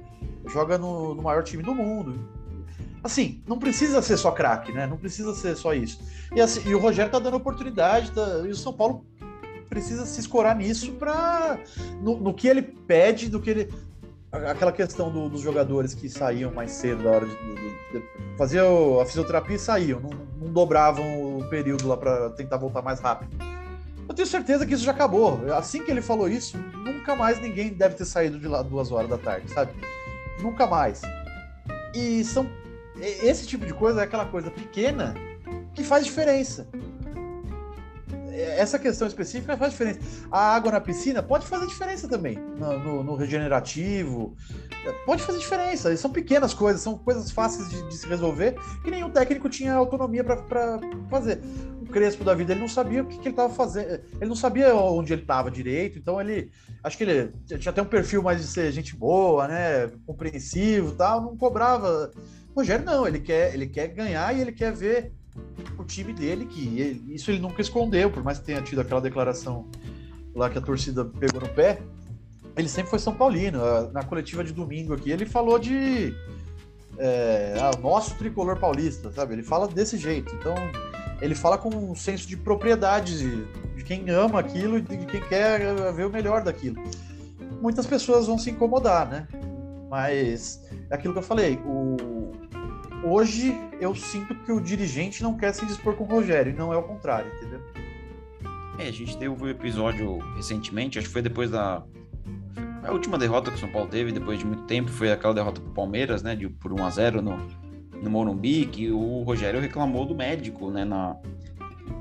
joga no, no maior time do mundo assim, não precisa ser só craque, né? Não precisa ser só isso. E, assim, e o Rogério tá dando oportunidade, tá, e o São Paulo precisa se escorar nisso para no, no, que ele pede, do que ele aquela questão do, dos jogadores que saíam mais cedo da hora de, de, de fazer a fisioterapia e saíam, não, não dobravam o período lá para tentar voltar mais rápido. Eu tenho certeza que isso já acabou. Assim que ele falou isso, nunca mais ninguém deve ter saído de lá duas horas da tarde, sabe? Nunca mais. E são esse tipo de coisa é aquela coisa pequena que faz diferença. Essa questão específica faz diferença. A água na piscina pode fazer diferença também, no, no, regenerativo. Pode fazer diferença. São pequenas coisas, são coisas fáceis de, de se resolver que nenhum técnico tinha autonomia para fazer. O Crespo da vida, ele não sabia o que, que ele estava fazendo. Ele não sabia onde ele estava direito, então ele. Acho que ele tinha até um perfil mais de ser gente boa, né? Compreensivo tal, não cobrava Rogério não, ele quer, ele quer ganhar e ele quer ver o time dele, que ele, isso ele nunca escondeu, por mais que tenha tido aquela declaração lá que a torcida pegou no pé, ele sempre foi São Paulino. Na coletiva de domingo aqui, ele falou de é, ah, nosso tricolor paulista, sabe? Ele fala desse jeito. Então, ele fala com um senso de propriedade de, de quem ama aquilo e de quem quer ver o melhor daquilo. Muitas pessoas vão se incomodar, né? Mas é aquilo que eu falei, o, hoje eu sinto que o dirigente não quer se dispor com o Rogério, e não é o contrário, entendeu? É, a gente teve um episódio recentemente, acho que foi depois da. A última derrota que o São Paulo teve, depois de muito tempo, foi aquela derrota pro Palmeiras, né? De, por 1 a 0 no, no Morumbi, que o Rogério reclamou do médico, né? Na,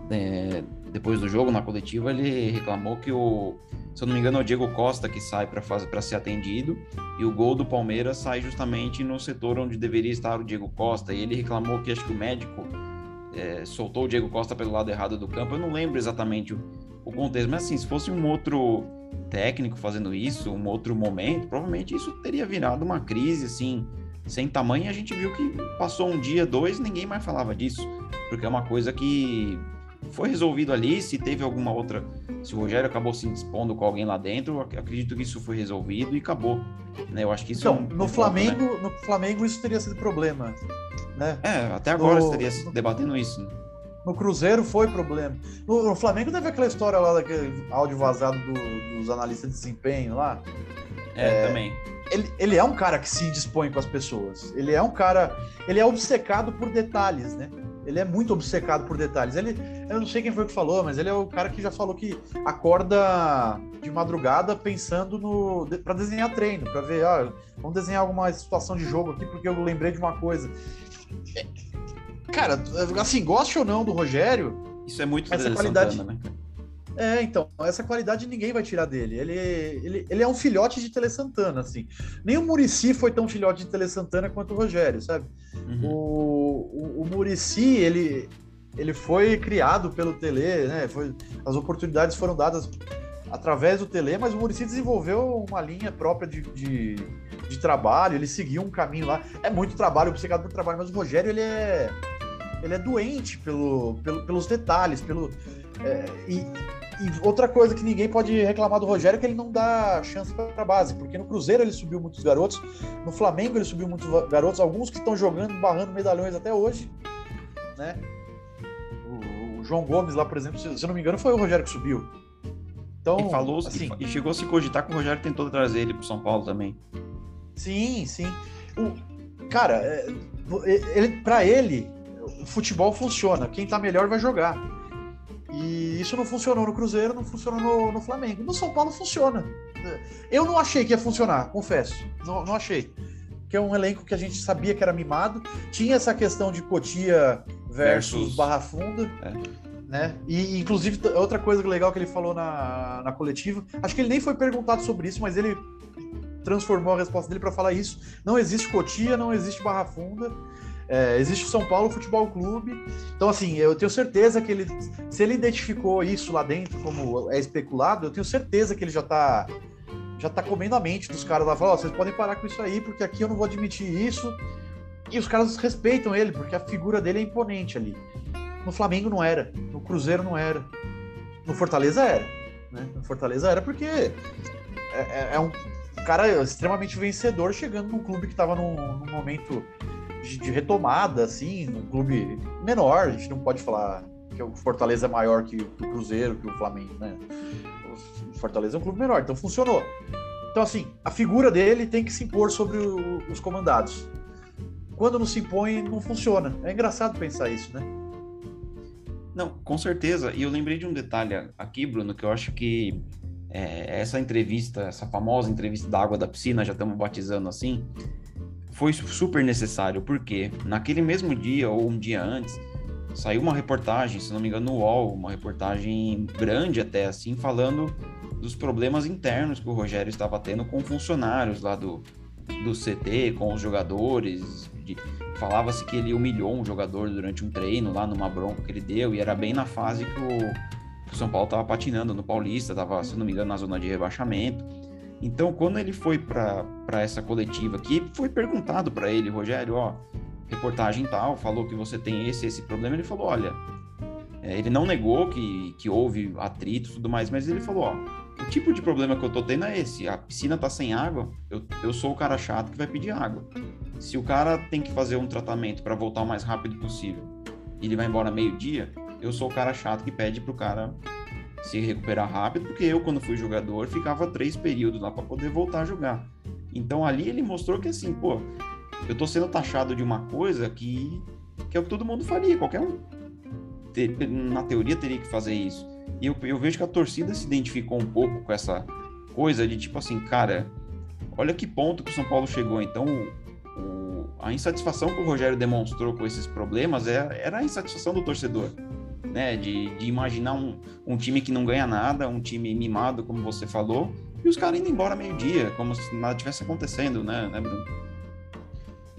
é, depois do jogo, na coletiva, ele reclamou que o se eu não me engano, é o Diego Costa que sai para ser atendido e o gol do Palmeiras sai justamente no setor onde deveria estar o Diego Costa. E ele reclamou que acho que o médico é, soltou o Diego Costa pelo lado errado do campo. Eu não lembro exatamente o, o contexto, mas assim, se fosse um outro técnico fazendo isso, um outro momento, provavelmente isso teria virado uma crise assim sem tamanho. A gente viu que passou um dia, dois, ninguém mais falava disso, porque é uma coisa que foi resolvido ali. Se teve alguma outra, se o Rogério acabou se dispondo com alguém lá dentro, acredito que isso foi resolvido e acabou. Né? Eu acho que isso então, é um, no Flamengo, né? no Flamengo isso teria sido problema, né? É, até agora no, estaria no, debatendo isso. No Cruzeiro foi problema. No, no, Flamengo teve aquela história lá daquele áudio vazado do, dos analistas de desempenho lá. É, é também. Ele, ele é um cara que se dispõe com as pessoas. Ele é um cara. Ele é obcecado por detalhes, né? Ele é muito obcecado por detalhes. Ele, eu não sei quem foi que falou, mas ele é o cara que já falou que acorda de madrugada pensando no para desenhar treino, para ver, ah, vamos desenhar alguma situação de jogo aqui porque eu lembrei de uma coisa. Cara, assim, goste ou não do Rogério, Isso é muito essa qualidade, Santana, né? É, então, essa qualidade ninguém vai tirar dele. Ele, ele, ele é um filhote de Tele Santana, assim. Nem o Murici foi tão filhote de Tele Santana quanto o Rogério, sabe? Uhum. O, o, o Murici, ele, ele foi criado pelo Tele, né? Foi, as oportunidades foram dadas através do Tele, mas o Murici desenvolveu uma linha própria de, de, de, trabalho, ele seguiu um caminho lá. É muito trabalho, obcecado por trabalho, mas o Rogério, ele é, ele é doente pelo, pelo pelos detalhes, pelo... É, e, e outra coisa que ninguém pode reclamar do Rogério é que ele não dá chance para a base, porque no Cruzeiro ele subiu muitos garotos, no Flamengo ele subiu muitos garotos, alguns que estão jogando, barrando medalhões até hoje, né? O, o, João Gomes lá, por exemplo, se, se eu não me engano, foi o Rogério que subiu. Então, e falou assim, e, chegou a se cogitar que o Rogério tentou trazer ele para São Paulo também. Sim, sim. O, cara, é, ele, para ele, o futebol funciona. Quem tá melhor vai jogar. E isso não funcionou no Cruzeiro, não funcionou no, no, Flamengo. No São Paulo funciona. Eu não achei que ia funcionar, confesso. Não, não achei. Que é um elenco que a gente sabia que era mimado. Tinha essa questão de Cotia versus, versus... Barra Funda. É. Né? E, inclusive, outra coisa legal que ele falou na, na coletiva, acho que ele nem foi perguntado sobre isso, mas ele transformou a resposta dele para falar isso. Não existe Cotia, não existe Barra Funda. É, existe o São Paulo Futebol Clube. Então, assim, eu tenho certeza que ele, se ele identificou isso lá dentro como é especulado, eu tenho certeza que ele já está já tá comendo a mente dos caras lá. Falando, oh, vocês podem parar com isso aí, porque aqui eu não vou admitir isso. E os caras respeitam ele, porque a figura dele é imponente ali. No Flamengo não era, no Cruzeiro não era, no Fortaleza era. Né? No Fortaleza era porque é, é, é um cara extremamente vencedor chegando num clube que estava num, num momento de, de, retomada, assim, um clube menor. A gente não pode falar que o Fortaleza é maior que, que o Cruzeiro, que o Flamengo, né? O Fortaleza é um clube menor, então funcionou. Então, assim, a figura dele tem que se impor sobre o, os comandados. Quando não se impõe, não funciona. É engraçado pensar isso, né? Não, com certeza. E eu lembrei de um detalhe aqui, Bruno, que eu acho que é, essa entrevista, essa famosa entrevista da água da piscina, já estamos batizando assim, foi super necessário, porque naquele mesmo dia ou um dia antes, saiu uma reportagem, se não me engano, no UOL, uma reportagem grande até assim, falando dos problemas internos que o Rogério estava tendo com funcionários lá do, do CT, com os jogadores. Falava-se que ele humilhou um jogador durante um treino lá numa bronca que ele deu, e era bem na fase que o, que o São Paulo estava patinando no Paulista, estava, se não me engano, na zona de rebaixamento. Então, quando ele foi para essa coletiva aqui, foi perguntado para ele, Rogério, ó, reportagem tal, falou que você tem esse esse problema. Ele falou, olha, é, ele não negou que, que houve atrito e tudo mais, mas ele falou, ó, o tipo de problema que eu tô tendo é esse, a piscina tá sem água, eu, eu sou o cara chato que vai pedir água. Se o cara tem que fazer um tratamento para voltar o mais rápido possível ele vai embora meio-dia, eu sou o cara chato que pede pro cara se recuperar rápido, porque eu, quando fui jogador, ficava três períodos lá para poder voltar a jogar. Então ali ele mostrou que assim, pô, eu tô sendo taxado de uma coisa que, que é o que todo mundo faria, qualquer um ter, na teoria teria que fazer isso. E eu, eu vejo que a torcida se identificou um pouco com essa coisa de tipo assim, cara, olha que ponto que o São Paulo chegou. Então, o, a insatisfação que o Rogério demonstrou com esses problemas é, era a insatisfação do torcedor né? De, de imaginar um, um time que não ganha nada, um time mimado, como você falou, e os caras indo embora meio-dia, como se nada tivesse acontecendo, né, né Bruno?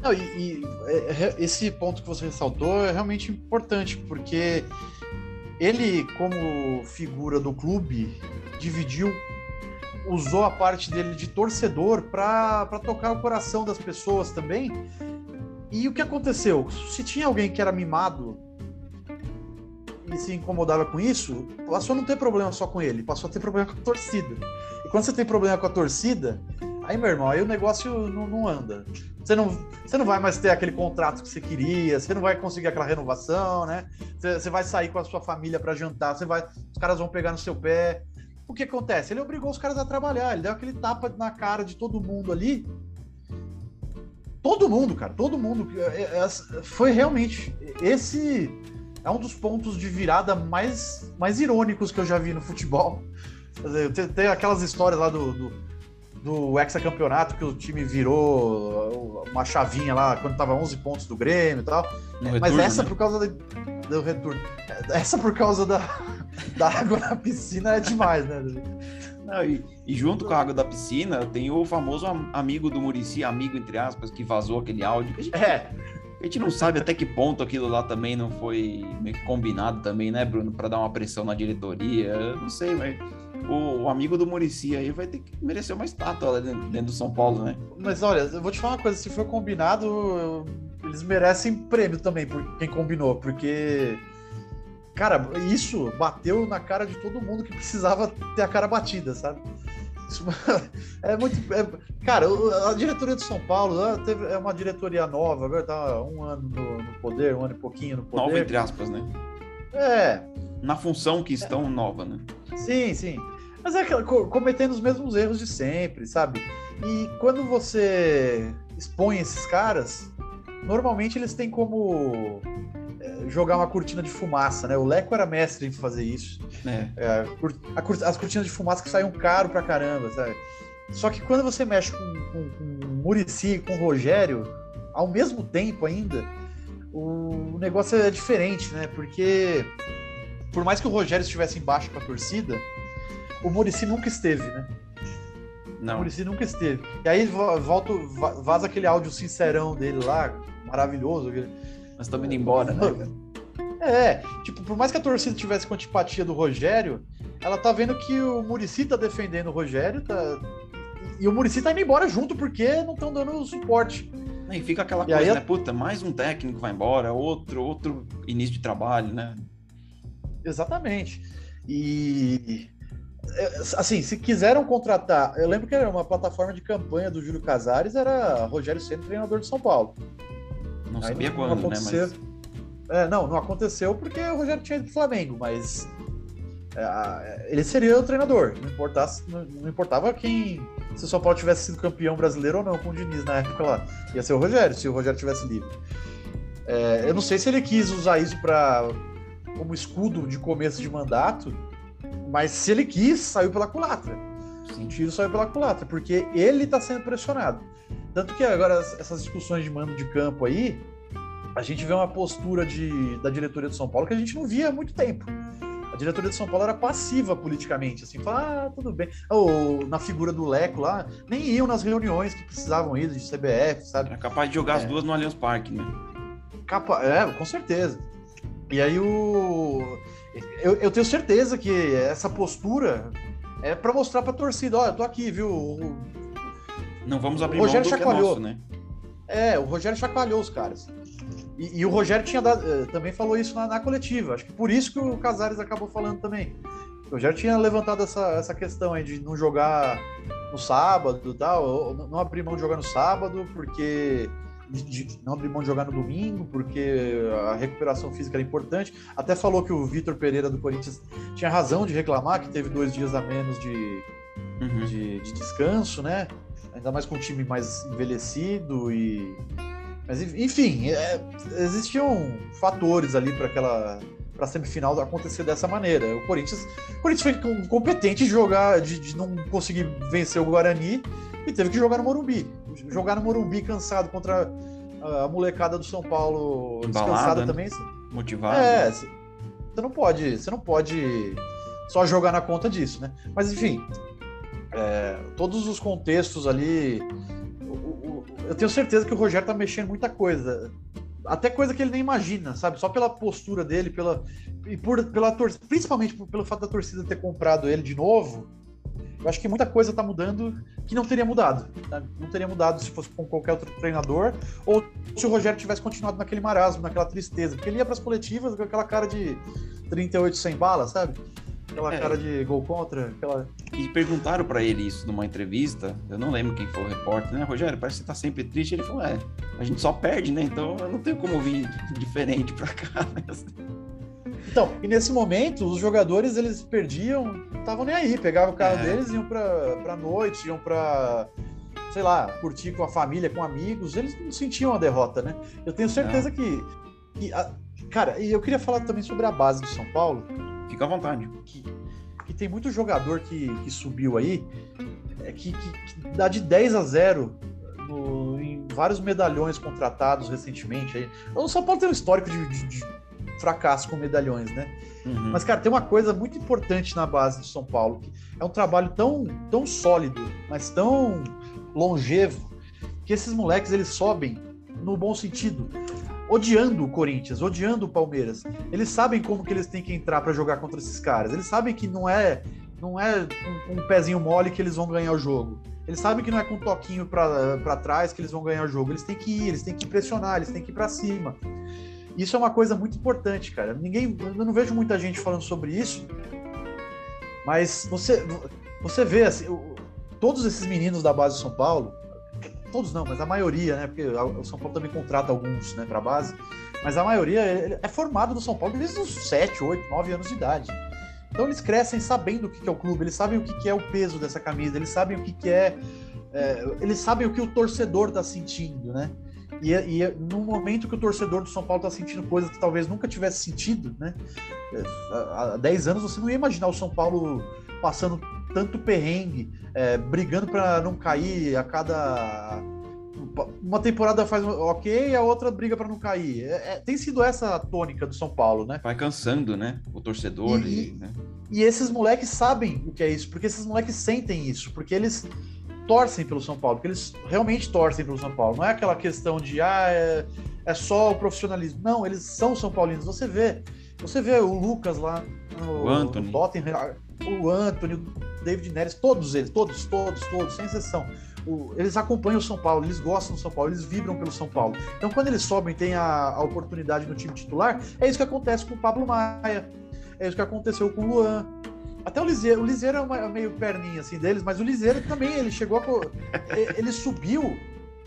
Não, e, e é, é, esse ponto que você ressaltou é realmente importante, porque ele, como figura do clube, dividiu, usou a parte dele de torcedor para tocar o coração das pessoas também. E o que aconteceu? Se tinha alguém que era mimado se incomodava com isso, passou a não ter problema só com ele, passou a ter problema com a torcida. E quando você tem problema com a torcida, aí, meu irmão, aí o negócio não, não anda. Você não, você não vai mais ter aquele contrato que você queria, você não vai conseguir aquela renovação, né? Você, você vai sair com a sua família para jantar, você vai, os caras vão pegar no seu pé. O que acontece? Ele obrigou os caras a trabalhar, ele deu aquele tapa na cara de todo mundo ali. Todo mundo, cara, todo mundo. É, é, foi realmente esse é um dos pontos de virada mais, mais irônicos que eu já vi no futebol. Tem, tem aquelas histórias lá do, do, do hexacampeonato que o time virou uma chavinha lá quando tava 11 pontos do Grêmio e tal. No Mas retorno, essa, né? por causa da. deu retorno. Essa por causa da, da água na piscina é demais, né? Não, e, e, junto com a água da piscina, tem o famoso amigo do Murici, amigo entre aspas, que vazou aquele áudio. A gente, é. A gente não sabe até que ponto aquilo lá também não foi meio que combinado também, né, Bruno? para dar uma pressão na diretoria. Eu não sei, mas o, o, amigo do Murici aí vai ter que merecer uma estátua lá dentro, dentro, do São Paulo, né? Mas olha, eu vou te falar uma coisa, se for combinado, eles merecem prêmio também por quem combinou, porque cara, isso bateu na cara de todo mundo que precisava ter a cara batida, sabe? Isso é muito. É, cara, a diretoria de São Paulo teve, é uma diretoria nova, agora tá um ano no, no, poder, um ano e pouquinho no poder. Nova, entre aspas, né? É. Na função que estão é. nova, né? Sim, sim. Mas é cometendo os mesmos erros de sempre, sabe? E quando você expõe esses caras, normalmente eles têm como jogar uma cortina de fumaça, né? O Leco era mestre em fazer isso. É. É, as cortinas de fumaça que saíam caro pra caramba, sabe? Só que quando você mexe com, com, com o Murici, com o Rogério, ao mesmo tempo ainda, o negócio é diferente, né? Porque por mais que o Rogério estivesse embaixo com a torcida, o Murici nunca esteve, né? Não. O Murici nunca esteve. E aí volta, vaza aquele áudio sincerão dele lá, maravilhoso. Nós estamos indo embora, né? É, tipo, por mais que a torcida tivesse com antipatia do Rogério, ela tá vendo que o Murici tá defendendo o Rogério, tá... e o Murici tá indo embora junto porque não estão dando suporte. E fica aquela e coisa, né? Puta, mais um técnico vai embora, outro, outro início de trabalho, né? Exatamente. E é, assim, se quiseram contratar, eu lembro que era uma plataforma de campanha do Júlio Casares, era Rogério Ceni, treinador de São Paulo. Não Aí sabia não, quando, não né? Mas... É, não, não aconteceu porque o Rogério tinha ido pro Flamengo, mas é, ele seria o treinador. Não, importasse, não, não, importava quem. Se o São Paulo tivesse sido campeão brasileiro ou não com o Diniz na época lá. Ia ser o Rogério, se o Rogério tivesse livre. É, eu não sei se ele quis usar isso para como escudo de começo de mandato, mas se ele quis, saiu pela culatra. Sim. O tiro saiu pela culatra, porque ele está sendo pressionado. Tanto que agora essas discussões de mando de campo aí, a gente vê uma postura de, da diretoria de São Paulo que a gente não via há muito tempo. A diretoria de São Paulo era passiva politicamente, assim, falar, ah, tudo bem. Ou na figura do Leco lá, nem iam nas reuniões que precisavam ir de CBF, sabe? É capaz de jogar é. as duas no Allianz Parque, né? Capa... É, com certeza. E aí o. Eu, eu tenho certeza que essa postura é para mostrar para a torcida, olha, eu tô aqui, viu? Não vamos abrir o Rogério mão do chacoalhou. É, nosso, né? é, o Rogério chacoalhou os caras. E, e o Rogério tinha dado, eh, também falou isso na, na, coletiva. Acho que por isso que o Casares acabou falando também. O Rogério tinha levantado essa, essa questão aí de não jogar no sábado tal, não abrir mão de jogar no sábado, porque de não abrir mão de jogar no domingo, porque a recuperação física era importante. Até falou que o Vitor Pereira do Corinthians tinha razão de reclamar que teve dois dias a menos de, uhum. de, de, descanso, né? Ainda mais com um time mais envelhecido e. Mas enfim, é, existiam fatores ali para aquela para a semifinal acontecer dessa maneira. O Corinthians, o Corinthians foi competente de jogar, de, de não conseguir vencer o Guarani e teve que jogar no Morumbi. Jogar no Morumbi cansado contra a molecada do São Paulo descansada também. Motivado. É, você não pode, você não pode só jogar na conta disso, né? Mas enfim, é, todos os contextos ali, eu tenho certeza que o Rogério tá mexendo muita coisa. Até coisa que ele nem imagina, sabe? Só pela postura dele, pela e por, pela principalmente pelo fato da torcida ter comprado ele de novo, eu acho que muita coisa está mudando que não teria mudado. Né? Não teria mudado se fosse com qualquer outro treinador, ou se o Rogério tivesse continuado naquele marasmo, naquela tristeza. Porque ele ia para as coletivas com aquela cara de 38 sem bala, sabe? Aquela é. cara de gol contra. Aquela... E perguntaram para ele isso numa entrevista, eu não lembro quem foi o repórter, né? Rogério, parece que você tá sempre triste. Ele falou: é, a gente só perde, né? Então eu não tenho como vir diferente para cá. Então, e nesse momento, os jogadores eles perdiam, estavam nem aí, pegavam o carro é. deles, iam pra, pra noite, iam pra, sei lá, curtir com a família, com amigos, eles não sentiam a derrota, né? Eu tenho certeza não. que. que a, cara, e eu queria falar também sobre a base do São Paulo. Fica à vontade. Que, que tem muito jogador que, que subiu aí, é, que, que, que dá de 10 a 0 no, em vários medalhões contratados recentemente. Aí. O São Paulo tem um histórico de, de, de fracasso com medalhões, né? Uhum. Mas, cara, tem uma coisa muito importante na base do São Paulo, que é um trabalho tão, tão sólido, mas tão longevo, que esses moleques eles sobem no bom sentido, odiando o Corinthians, odiando o Palmeiras. Eles sabem como que eles têm que entrar para jogar contra esses caras. Eles sabem que não é não é um, um pezinho mole que eles vão ganhar o jogo. Eles sabem que não é com um toquinho para trás que eles vão ganhar o jogo. Eles têm que ir, eles têm que pressionar, eles têm que ir para cima. Isso é uma coisa muito importante, cara. Ninguém, eu não vejo muita gente falando sobre isso, mas você, você vê assim, todos esses meninos da base de São Paulo, todos não, mas a maioria, né? Porque o São Paulo também contrata alguns, né, para base, mas a maioria é formado no São Paulo desde os 7, 8, 9 anos de idade. Então eles crescem sabendo o que é o clube, eles sabem o que é o peso dessa camisa, eles sabem o que é, é eles sabem o que o torcedor está sentindo, né? E, e no momento que o torcedor do São Paulo está sentindo coisas que talvez nunca tivesse sentido, né? Há 10 anos você não ia imaginar o São Paulo passando tanto perrengue, é, brigando para não cair a cada uma temporada faz ok, a outra briga para não cair. É, é, tem sido essa a tônica do São Paulo, né? Vai cansando, né? O torcedor. E, e, né? e esses moleques sabem o que é isso, porque esses moleques sentem isso, porque eles torcem pelo São Paulo, porque eles realmente torcem pelo São Paulo. Não é aquela questão de ah, é, é só o profissionalismo. Não, eles são São Paulinos. Você vê, você vê o Lucas lá, o, o Anthony, o, Tottenham, o Anthony, o David Neres, todos eles, todos, todos, todos, sem exceção. O, eles acompanham o São Paulo, eles gostam do São Paulo, eles vibram pelo São Paulo. Então, quando eles sobem, tem a, a oportunidade no time titular, é isso que acontece com o Pablo Maia, é isso que aconteceu com o Luan, até o Liseiro, o Liseiro é uma, meio perninha assim deles, mas o Liseiro também, ele chegou a, ele subiu,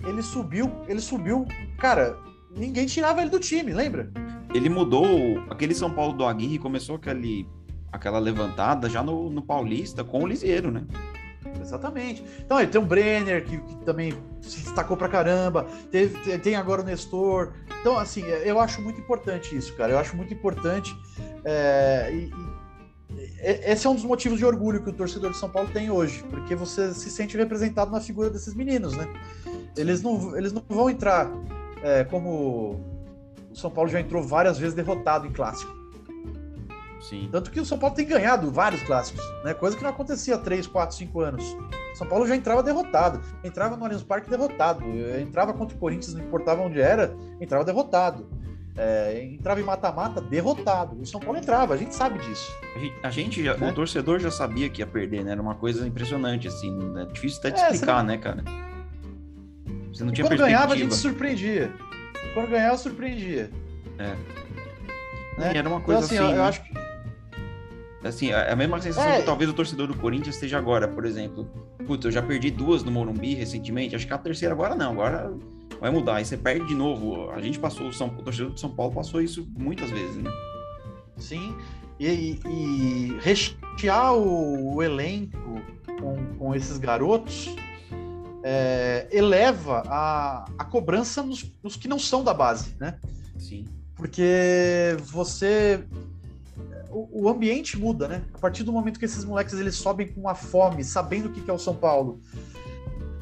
ele subiu, ele subiu, cara, ninguém tirava ele do time, lembra? Ele mudou, aquele São Paulo do Aguirre começou aquele, aquela levantada já no, no Paulista com o Liseiro, né? Exatamente. Então, ele tem um Brenner, que, que, também se destacou pra caramba. Teve, tem agora o Nestor. Então, assim, eu acho muito importante isso, cara. Eu acho muito importante. É, e, esse é um dos motivos de orgulho que o torcedor de São Paulo tem hoje, porque você se sente representado na figura desses meninos, né? Eles não, eles não vão entrar é, como o São Paulo já entrou várias vezes derrotado em clássico. Sim. Tanto que o São Paulo tem ganhado vários clássicos, né? Coisa que não acontecia há 3, 4, 5 anos. São Paulo já entrava derrotado, entrava no Allianz Parque derrotado, entrava contra o Corinthians, não importava onde era, entrava derrotado. É, entrava em mata-mata derrotado. O São Paulo entrava, a gente sabe disso. A gente, já, né? o torcedor já sabia que ia perder, né? Era uma coisa impressionante, assim. É difícil até de é, explicar, não... né, cara? Você não tinha quando ganhava, a gente surpreendia. Quando ganhava, surpreendia. É. Né? E era uma coisa então, assim. assim eu, acho que. Assim, é a mesma sensação é. que talvez o torcedor do Corinthians esteja agora, por exemplo. Putz, eu já perdi duas no Morumbi recentemente, acho que a terceira agora não, agora vai mudar. Aí você perde de novo. A gente passou, o, São, o torcedor de São Paulo passou isso muitas vezes, né? Sim, e, e rechear o, o elenco com, com, esses garotos é, eleva a, a cobrança nos, nos que não são da base, né? Sim. Porque você o, ambiente muda, né? A partir do momento que esses moleques eles sobem com a fome, sabendo o que é o São Paulo,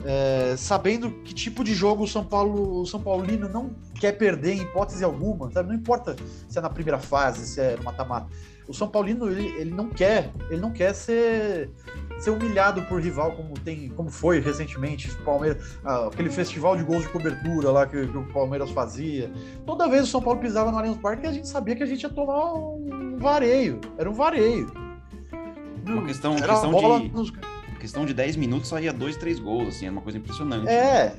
é, sabendo que tipo de jogo o São Paulo, o São Paulino não quer perder em hipótese alguma, sabe? Não importa se é na primeira fase, se é no mata-mata. O São Paulino ele, ele não quer, ele não quer ser ser humilhado por rival como tem, como foi recentemente, Palmeiras, ah, aquele festival de gols de cobertura lá que, que, o Palmeiras fazia. Toda vez o São Paulo pisava no Allianz Parque, a gente sabia que a gente ia tomar um vareio, era um vareio. Uma questão, questão de nos questão de 10 minutos saía dois, três gols, assim, é uma coisa impressionante. É.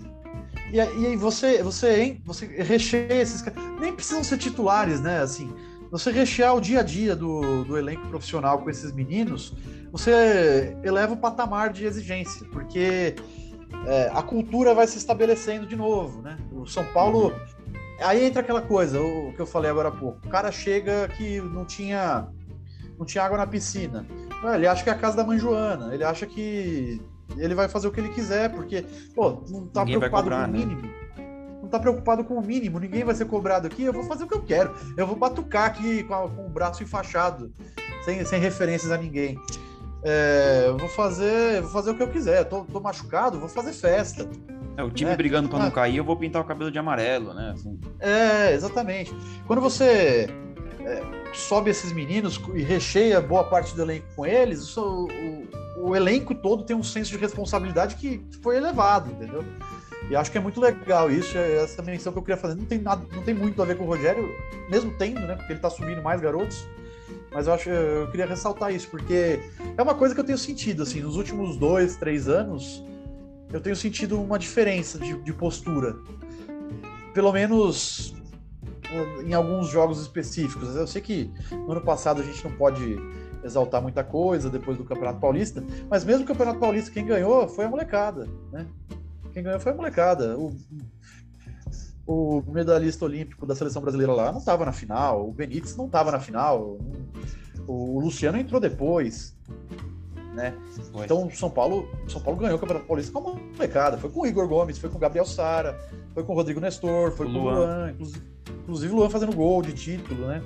E, aí você, você, hein, você recheia esses caras. Nem precisam ser titulares, né? Assim, você rechear o dia a dia do, do elenco profissional com esses meninos, você eleva o patamar de exigência, porque é, a cultura vai se estabelecendo de novo, né? O São Paulo. Aí entra aquela coisa, o que eu falei agora há pouco. O cara chega que não tinha, não tinha água na piscina. Ah, ele acha que é a casa da mãe Joana. Ele acha que ele vai fazer o que ele quiser, porque, pô, não tá ninguém preocupado cobrar, com o né? mínimo. Né? Tá preocupado com o mínimo, ninguém vai ser cobrado aqui, eu vou fazer o que eu quero. Eu vou batucar aqui com, a, com o braço enfaixado, sem, sem referências a ninguém. É, eu vou fazer, vou fazer o que eu quiser. tô, tô machucado, vou fazer festa. É, o time é. brigando para não ah. cair, eu vou pintar o cabelo de amarelo, né? Assim. É, exatamente. Quando você é, sobe esses meninos e recheia boa parte do elenco com eles, o, o, o, elenco todo tem um senso de responsabilidade que foi elevado, entendeu? E acho que é muito legal isso, é essa menção que eu queria fazer. Não tem, nada, não tem muito a ver com o Rogério, mesmo tendo, né? Porque ele tá subindo mais garotos. Mas eu acho eu queria ressaltar isso, porque é uma coisa que eu tenho sentido, assim, nos últimos dois, três anos, eu tenho sentido uma diferença de, de postura. Pelo menos em alguns jogos específicos. Eu sei que no ano passado a gente não pode exaltar muita coisa depois do Campeonato Paulista, mas mesmo o Campeonato Paulista, quem ganhou foi a molecada, né? Quem ganhou foi a molecada. O, o medalhista olímpico da seleção brasileira lá não estava na final, o Benítez não estava na final, o Luciano entrou depois, né? Então São Paulo, São Paulo ganhou o Campeonato Paulista com uma molecada, foi com o Igor Gomes, foi com o Gabriel Sara, foi com o Rodrigo Nestor, foi com o Luan, inclusive, inclusive o Luan fazendo gol de título, né?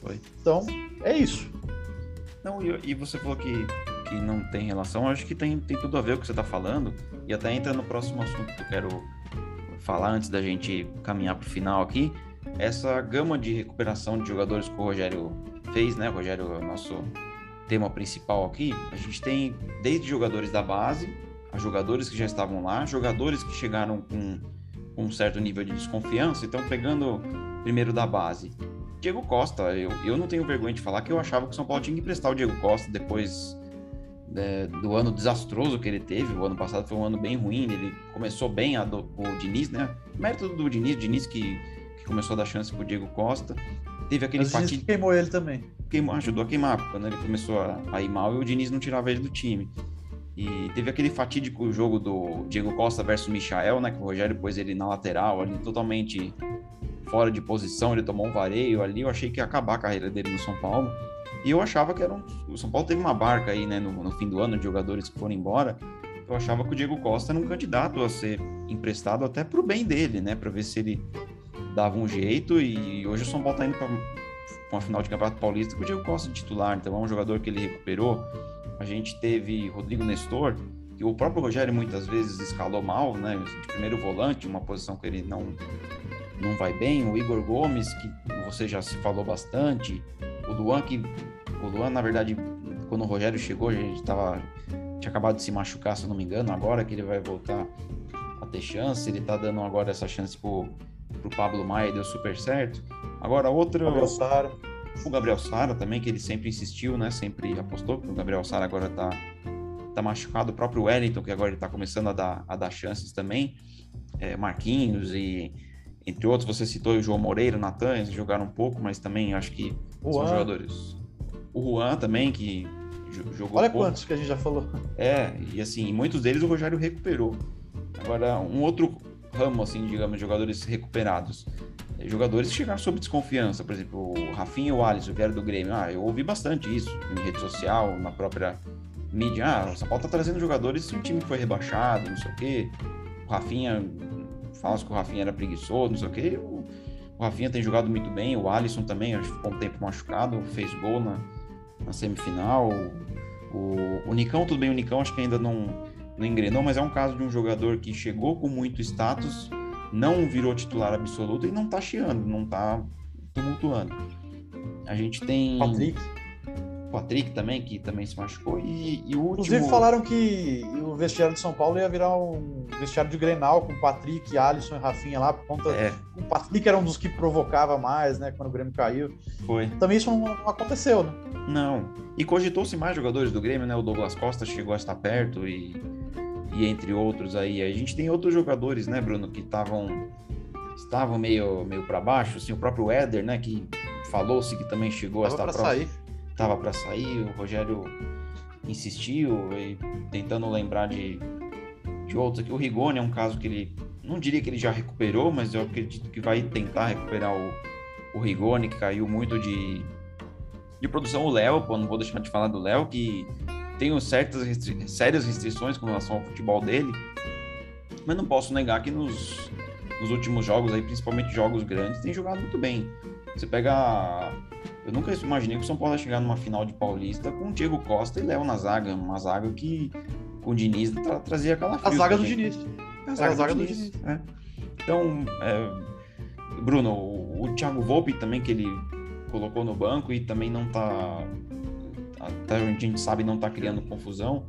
Foi. Então, é isso. Não, e, e você falou que que não tem relação, acho que tem, tem tudo a ver com o que você está falando, e até entra no próximo assunto que eu quero falar antes da gente caminhar para o final aqui, essa gama de recuperação de jogadores que o Rogério fez, né? O Rogério é o nosso tema principal aqui. A gente tem desde jogadores da base, a jogadores que já estavam lá, jogadores que chegaram com, com um certo nível de desconfiança. Então, pegando primeiro da base, Diego Costa, eu, eu não tenho vergonha de falar que eu achava que o São Paulo tinha que emprestar o Diego Costa depois é, do ano desastroso que ele teve. O ano passado foi um ano bem ruim. Ele começou bem a do, o Diniz, né? Mérito do Diniz, Diniz que, que começou a dar chance pro Diego Costa. Teve aquele fatídico. queimou ele também. Queimou, ajudou a queimar, quando ele começou a, a ir mal e o Diniz não tirava ele do time. E teve aquele fatídico jogo do Diego Costa versus Michael, né? Que o Rogério pôs ele na lateral, ali totalmente fora de posição, ele tomou um vareio ali. Eu achei que ia acabar a carreira dele no São Paulo. E eu achava que era um... o São Paulo teve uma barca aí, né, no, no, fim do ano de jogadores que foram embora. Eu achava que o Diego Costa era um candidato a ser emprestado até pro bem dele, né, para ver se ele dava um jeito. E hoje o São Paulo tá indo para uma final de Campeonato Paulista com o Diego Costa de titular, então é um jogador que ele recuperou. A gente teve Rodrigo Nestor, que o próprio Rogério muitas vezes escalou mal, né, de primeiro volante, uma posição que ele não não vai bem. O Igor Gomes, que você já se falou bastante. O Luan, que o Luan, na verdade, quando o Rogério chegou, a gente tava, tinha acabado de se machucar, se eu não me engano, agora que ele vai voltar a ter chance, ele tá dando agora essa chance pro, pro Pablo Maia, deu super certo. Agora outro... Gabriel Sara. O Gabriel Sara também, que ele sempre insistiu, né, sempre apostou, que o Gabriel Sara agora tá, tá machucado, o próprio Wellington, que agora ele tá começando a dar, a dar chances também, é, Marquinhos e entre outros, você citou o João Moreira, o Natan, eles jogaram um pouco, mas também acho que Juan. são jogadores o Juan também, que jogou. Olha pouco. quantos que a gente já falou. É, e assim, muitos deles o Rogério recuperou. Agora, um outro ramo, assim, digamos, de jogadores recuperados. É, jogadores que chegaram sob desconfiança, por exemplo, o Rafinha e o Alisson, era do Grêmio. Ah, eu ouvi bastante isso em rede social, na própria mídia. Ah, o São Paulo tá trazendo jogadores se um time foi rebaixado, não sei o quê. O Rafinha, fala que o Rafinha era preguiçoso, não sei o quê. O, o Rafinha tem jogado muito bem, o Alisson também, acho ficou um tempo machucado, fez gol na, na semifinal. O, o Nicão, tudo bem, o Nicão acho que ainda não, não engrenou, mas é um caso de um jogador que chegou com muito status, não virou titular absoluto e não tá chiando, não tá tumultuando. A gente tem. Patrick. Patrick também, que também se machucou. E, e o último. Inclusive falaram que o vestiário de São Paulo ia virar um vestiário de Grenal com Patrick, Alisson e Rafinha lá, por conta. É. O Patrick era um dos que provocava mais, né? Quando o Grêmio caiu. Foi. Também isso não aconteceu, né? Não. E cogitou-se mais jogadores do Grêmio, né? O Douglas Costa chegou a estar perto e, e entre outros aí. A gente tem outros jogadores, né, Bruno, que estavam estavam meio meio para baixo, assim, o próprio Éder, né, que falou-se que também chegou Tava a estar próximo. Sair estava para sair, o Rogério insistiu, e tentando lembrar de, de outros aqui. O Rigoni é um caso que ele, não diria que ele já recuperou, mas eu acredito que vai tentar recuperar o, o Rigoni, que caiu muito de, de produção. O Léo, pô, não vou deixar de falar do Léo, que tem certas restri sérias restrições com relação ao futebol dele, mas não posso negar que nos, nos últimos jogos, aí, principalmente jogos grandes, tem jogado muito bem. Você pega eu nunca imaginei que o São Paulo ia chegar numa final de Paulista com Diego Costa e Léo na zaga. Uma zaga que com o Diniz tra trazia aquela A zaga do Diniz. É a zaga, a zaga do, Diniz. Do Diniz. É. Então, é, Bruno, o, o Thiago Volpe também, que ele colocou no banco e também não tá. Até onde a gente sabe, não tá criando confusão.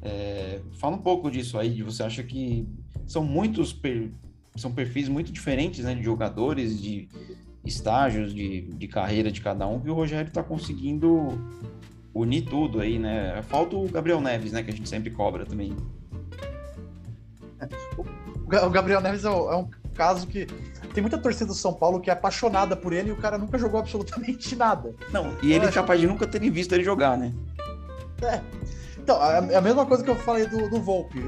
É, fala um pouco disso aí, de você acha que são muitos per, são perfis muito diferentes né, de jogadores, de estágios de, de carreira de cada um, que o Rogério está conseguindo unir tudo aí, né? Falta o Gabriel Neves, né? Que a gente sempre cobra também. O Gabriel Neves é um caso que tem muita torcida do São Paulo que é apaixonada por ele e o cara nunca jogou absolutamente nada. Não, e ele é capaz de nunca terem visto ele jogar, né? É. Então, é a mesma coisa que eu falei do, do Volpe.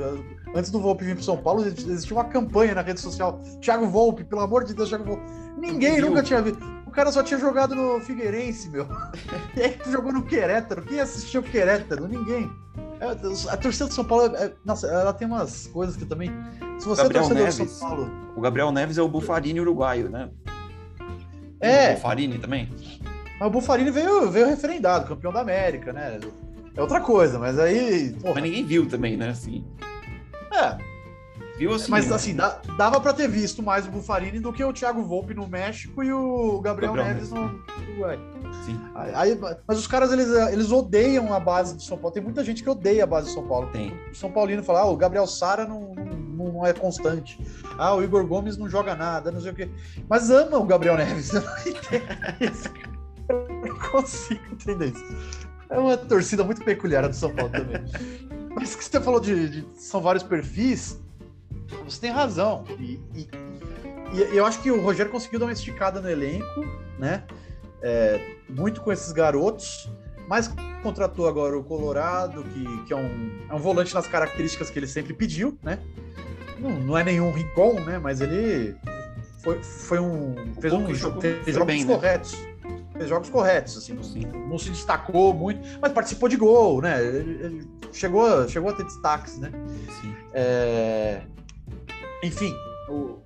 Antes do Volpe vir pro São Paulo, existia uma campanha na rede social. Thiago Volpe, pelo amor de Deus, Thiago Volpe. Ninguém nunca tinha visto. O cara só tinha jogado no Figueirense, meu. E aí jogou no Querétaro. Quem assistiu o Querétaro? Ninguém. É, a torcida do São Paulo, é, nossa, ela tem umas coisas que também. Se você Gabriel é Neves, do São Paulo. O Gabriel Neves é o Bufarini uruguaio, né? É. O Bufarini também? Mas o Bufarini veio, veio referendado, campeão da América, né? É outra coisa, mas aí. Porra. Mas ninguém viu também, né? Assim. É. Viu assim? Mas assim, dá, dava para ter visto mais o Bufarini do que o Thiago Volpe no México e o Gabriel, Gabriel Neves no Uruguai. Sim. Aí, mas os caras, eles, eles odeiam a base do São Paulo. Tem muita gente que odeia a base do São Paulo. Tem. O São Paulino fala, ah, o Gabriel Sara não, não, não, é constante. Ah, o Igor Gomes não joga nada, não sei o quê. Mas ama o Gabriel Neves. Eu não entendo isso. Eu não consigo entender isso. É uma torcida muito peculiar a do São Paulo também. Mas que você falou de, de, são vários perfis, você tem razão. E, e, e, eu acho que o Rogério conseguiu dar uma esticada no elenco, né? É, muito com esses garotos, mas contratou agora o Colorado, que, que é, um, é um volante nas características que ele sempre pediu, né? Não, não é nenhum Rincon, né? Mas ele foi, foi um. fez um, jogo, fez jogos bem, né? corretos. Né? Fez jogos corretos, assim, não, não, se destacou muito, mas participou de gol, né? Ele, chegou, chegou a ter destaques, né? Sim. É... Enfim, o...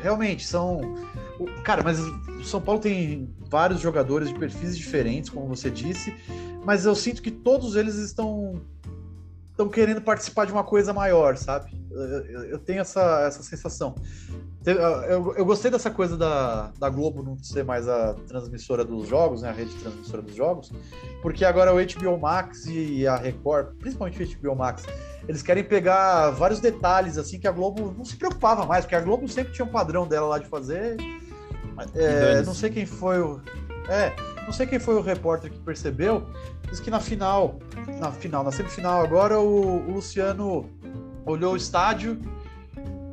realmente são. O... Cara, mas o São Paulo tem vários jogadores de perfis diferentes, como você disse, mas eu sinto que todos eles estão estão querendo participar de uma coisa maior, sabe? Eu, eu tenho essa, essa sensação. Eu, eu, gostei dessa coisa da, da Globo não ser mais a transmissora dos jogos, né, a rede transmissora dos jogos, porque agora o HBO Max e a Record, principalmente o HBO Max, eles querem pegar vários detalhes assim que a Globo não se preocupava mais, porque a Globo sempre tinha um padrão dela lá de fazer. É, não sei quem foi o. É, não sei quem foi o repórter que percebeu, diz que na final, na final, na semifinal agora, o, o Luciano olhou o estádio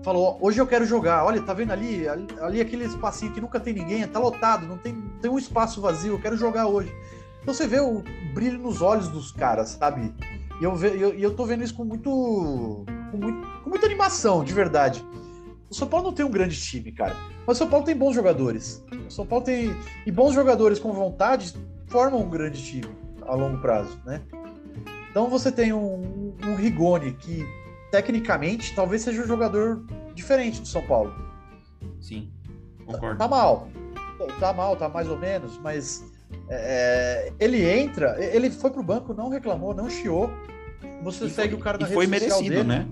falou: hoje eu quero jogar. Olha, tá vendo ali, ali, ali, aquele espacinho que nunca tem ninguém, tá lotado, não tem, tem um espaço vazio, eu quero jogar hoje. Então você vê o brilho nos olhos dos caras, sabe? E eu, ve, eu, eu tô vendo isso com muito, com muito, com muita animação, de verdade. O São Paulo não tem um grande time, cara. Mas o São Paulo tem bons jogadores. O São Paulo tem. E bons jogadores com vontade formam um grande time a longo prazo, né? Então você tem um, um Rigoni que tecnicamente, talvez seja um jogador diferente do São Paulo. Sim, concordo. Tá, tá mal. Tá mal, tá mais ou menos, mas é, ele entra, ele foi pro banco, não reclamou, não chiou. Você e segue foi, o cara na e rede foi merecido, dele. né?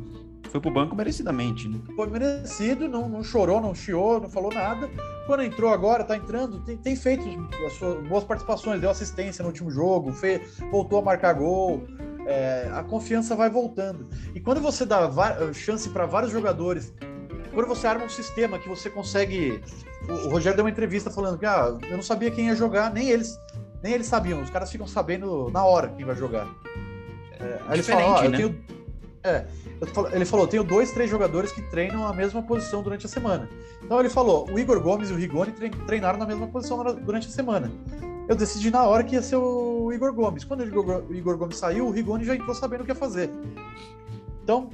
Foi pro banco merecidamente, né? Foi merecido, não, não chorou, não chiou, não falou nada. Quando entrou agora, tá entrando, tem, tem feito as suas boas participações, deu assistência no último jogo, fez, voltou a marcar gol é, a confiança vai voltando. E quando você dá chance para vários jogadores, quando você arma um sistema que você consegue. O, Rogério deu uma entrevista falando que ah, eu não sabia quem ia jogar, nem eles, nem eles sabiam, os caras ficam sabendo na hora quem vai jogar. É, aí ele falou, ah, né? tenho, é, ele falou, tenho dois, três jogadores que treinam a mesma posição durante a semana. Então ele falou, o Igor Gomes e o Rigoni treinaram na mesma posição durante a semana eu decidi na hora que ia ser o Igor Gomes. Quando o Igor, Gomes saiu, o Rigoni já entrou sabendo o que ia fazer. Então,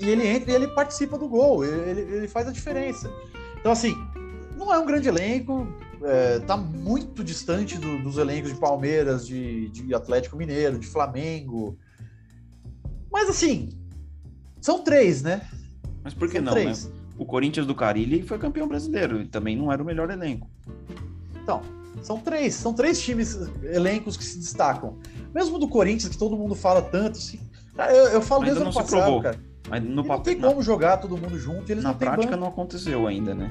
e ele entra e ele participa do gol, ele, ele faz a diferença. Então, assim, não é um grande elenco, é, tá muito distante do, dos elencos de Palmeiras, de, de Atlético Mineiro, de Flamengo. Mas, assim, são três, né? Mas por que são não, né? três. né? O Corinthians do Carilli foi campeão brasileiro e também não era o melhor elenco. Então, são três, são três times, elencos que se destacam. Mesmo do Corinthians, que todo mundo fala tanto, assim, eu, eu falo desde o ano passado, cara. Mas no papel, não tem como jogar todo mundo junto. Eles na prática não aconteceu ainda, né?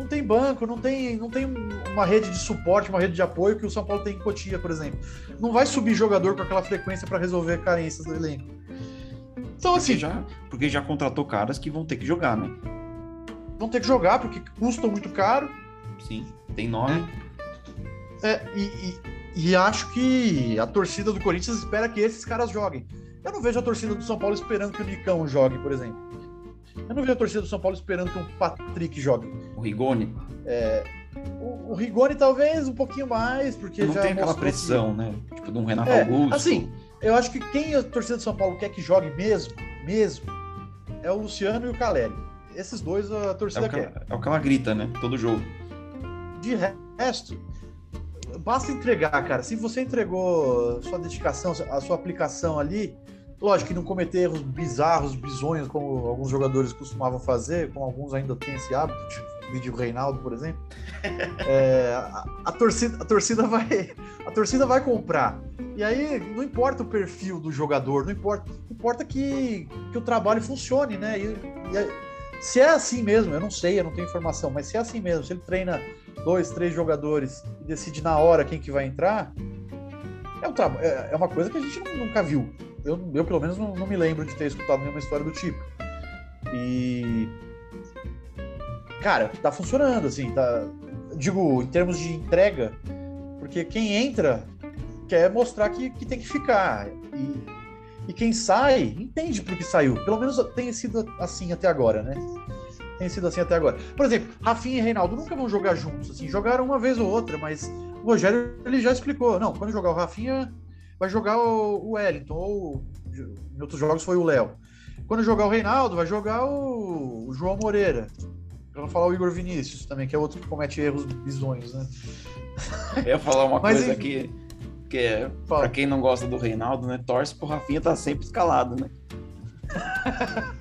não tem banco, não tem, não tem uma rede de suporte, uma rede de apoio que o São Paulo tem em Cotia, por exemplo. Não vai subir jogador com aquela frequência para resolver carências do elenco. Então, assim. Porque já, porque já contratou caras que vão ter que jogar, né? Vão ter que jogar porque custam muito caro. Sim, tem nome. É, é e, e, e acho que a torcida do Corinthians espera que esses caras joguem. Eu não vejo a torcida do São Paulo esperando que o Nicão jogue, por exemplo. Eu não vejo a torcida do São Paulo esperando que o Patrick jogue. O Rigoni? É, o, o, Rigoni talvez um pouquinho mais, porque não já tem aquela pressão, que... né? Tipo de um Renato é, Augusto. Assim, eu acho que quem a torcida do São Paulo quer que jogue mesmo, mesmo, é o Luciano e o Caleri. Esses dois a torcida é que, quer. É o que ela grita, né? Todo jogo. De resto, basta entregar, cara. Se você entregou sua dedicação, a sua aplicação ali, lógico que não cometer erros bizarros, bizonhos, como alguns jogadores costumavam fazer, como alguns ainda têm esse hábito, vídeo Reinaldo, por exemplo. É, a, a, torcida, a torcida vai, a torcida vai comprar. E aí não importa o perfil do jogador, não importa, importa que, que o trabalho funcione, né? E, e, se é assim mesmo, eu não sei, eu não tenho informação, mas se é assim mesmo, se ele treina dois, três jogadores e decide na hora quem que vai entrar, é, um é, é uma coisa que a gente nunca viu. Eu, eu pelo menos, não, não me lembro de ter escutado nenhuma história do tipo. E. Cara, tá funcionando, assim, tá. Digo, em termos de entrega, porque quem entra quer mostrar que, que tem que ficar. E, e quem sai, entende por que saiu. Pelo menos tem sido assim até agora, né? tem sido assim até agora. Por exemplo, Rafinha e Reinaldo nunca vão jogar juntos, assim, jogaram uma vez ou outra, mas o Rogério ele já explicou, não, quando jogar o Rafinha, vai jogar o, Wellington, ou em outros jogos foi o Léo. Quando jogar o Reinaldo, vai jogar o, o João Moreira. Pra não falar o Igor Vinícius também, que é outro que comete erros bizonhos, né? Eu ia falar uma mas, coisa aqui, que é, Fala. pra quem não gosta do Reinaldo, né, torce pro Rafinha tá sempre escalado, né?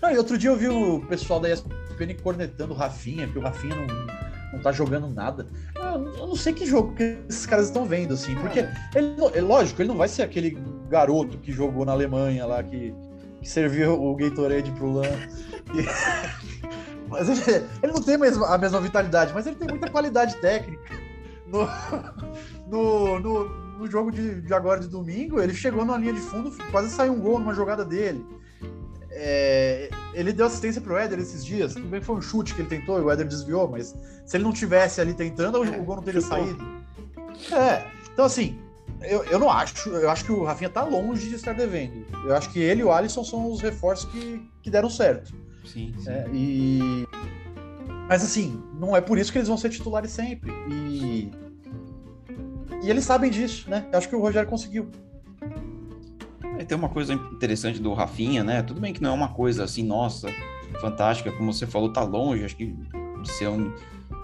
Não, e outro dia eu vi o pessoal da ESPN cornetando o Rafinha, que o Rafinha não, não tá jogando nada. Eu, não sei que jogo que esses caras estão vendo, assim, porque ele, é lógico, ele não vai ser aquele garoto que jogou na Alemanha lá, que, que serviu o Gatorade pro Lan. ele, ele, não tem a mesma vitalidade, mas ele tem muita qualidade técnica. No, no, no, no jogo de, de agora de domingo, ele chegou na linha de fundo, quase saiu um gol numa jogada dele. É, ele deu assistência pro Éder esses dias. Tudo bem que foi um chute que ele tentou e o Éder desviou, mas se ele não tivesse ali tentando, o gol não teria saído. É, então assim, eu, eu não acho. Eu acho que o Rafinha tá longe de estar devendo. Eu acho que ele e o Alisson são os reforços que, que deram certo. Sim, sim. É, e... Mas assim, não é por isso que eles vão ser titulares sempre. E, e eles sabem disso, né? Eu acho que o Rogério conseguiu. É, tem uma coisa interessante do Rafinha, né? Tudo bem que não é uma coisa assim, nossa, fantástica, como você falou, tá longe, acho que de ser um,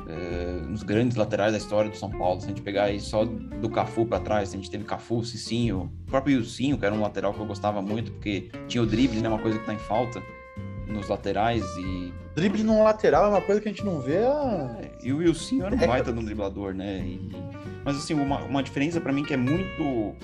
é, um dos grandes laterais da história do São Paulo. Se a gente pegar aí só do Cafu para trás, a gente teve Cafu, Cicinho, o próprio Ilcinho, que era um lateral que eu gostava muito, porque tinha o drible, né? Uma coisa que tá em falta nos laterais e. Drible num lateral é uma coisa que a gente não vê. É, e o Wilson era um baita no driblador, né? E... Mas assim, uma, uma diferença para mim que é muito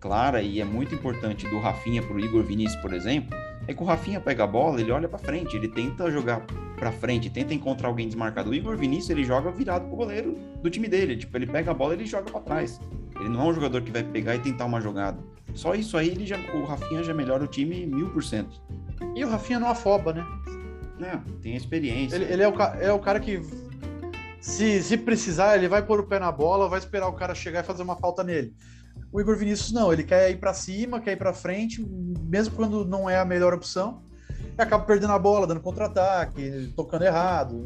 clara e é muito importante do Rafinha para o Igor Vinícius, por exemplo, é que o Rafinha pega a bola, ele olha para frente, ele tenta jogar para frente, tenta encontrar alguém desmarcado. O Igor Vinícius, ele joga virado pro goleiro do time dele, tipo, ele pega a bola, ele joga para trás. Ele não é um jogador que vai pegar e tentar uma jogada. Só isso aí, ele já, o Rafinha já melhora o time mil por cento. E o Rafinha não afoba, né? Não, tem experiência. Ele, ele é, o, é o cara que se, se precisar, ele vai pôr o pé na bola, vai esperar o cara chegar e fazer uma falta nele. O Igor Vinícius não, ele quer ir para cima, quer ir para frente, mesmo quando não é a melhor opção, e acaba perdendo a bola, dando contra-ataque, tocando errado.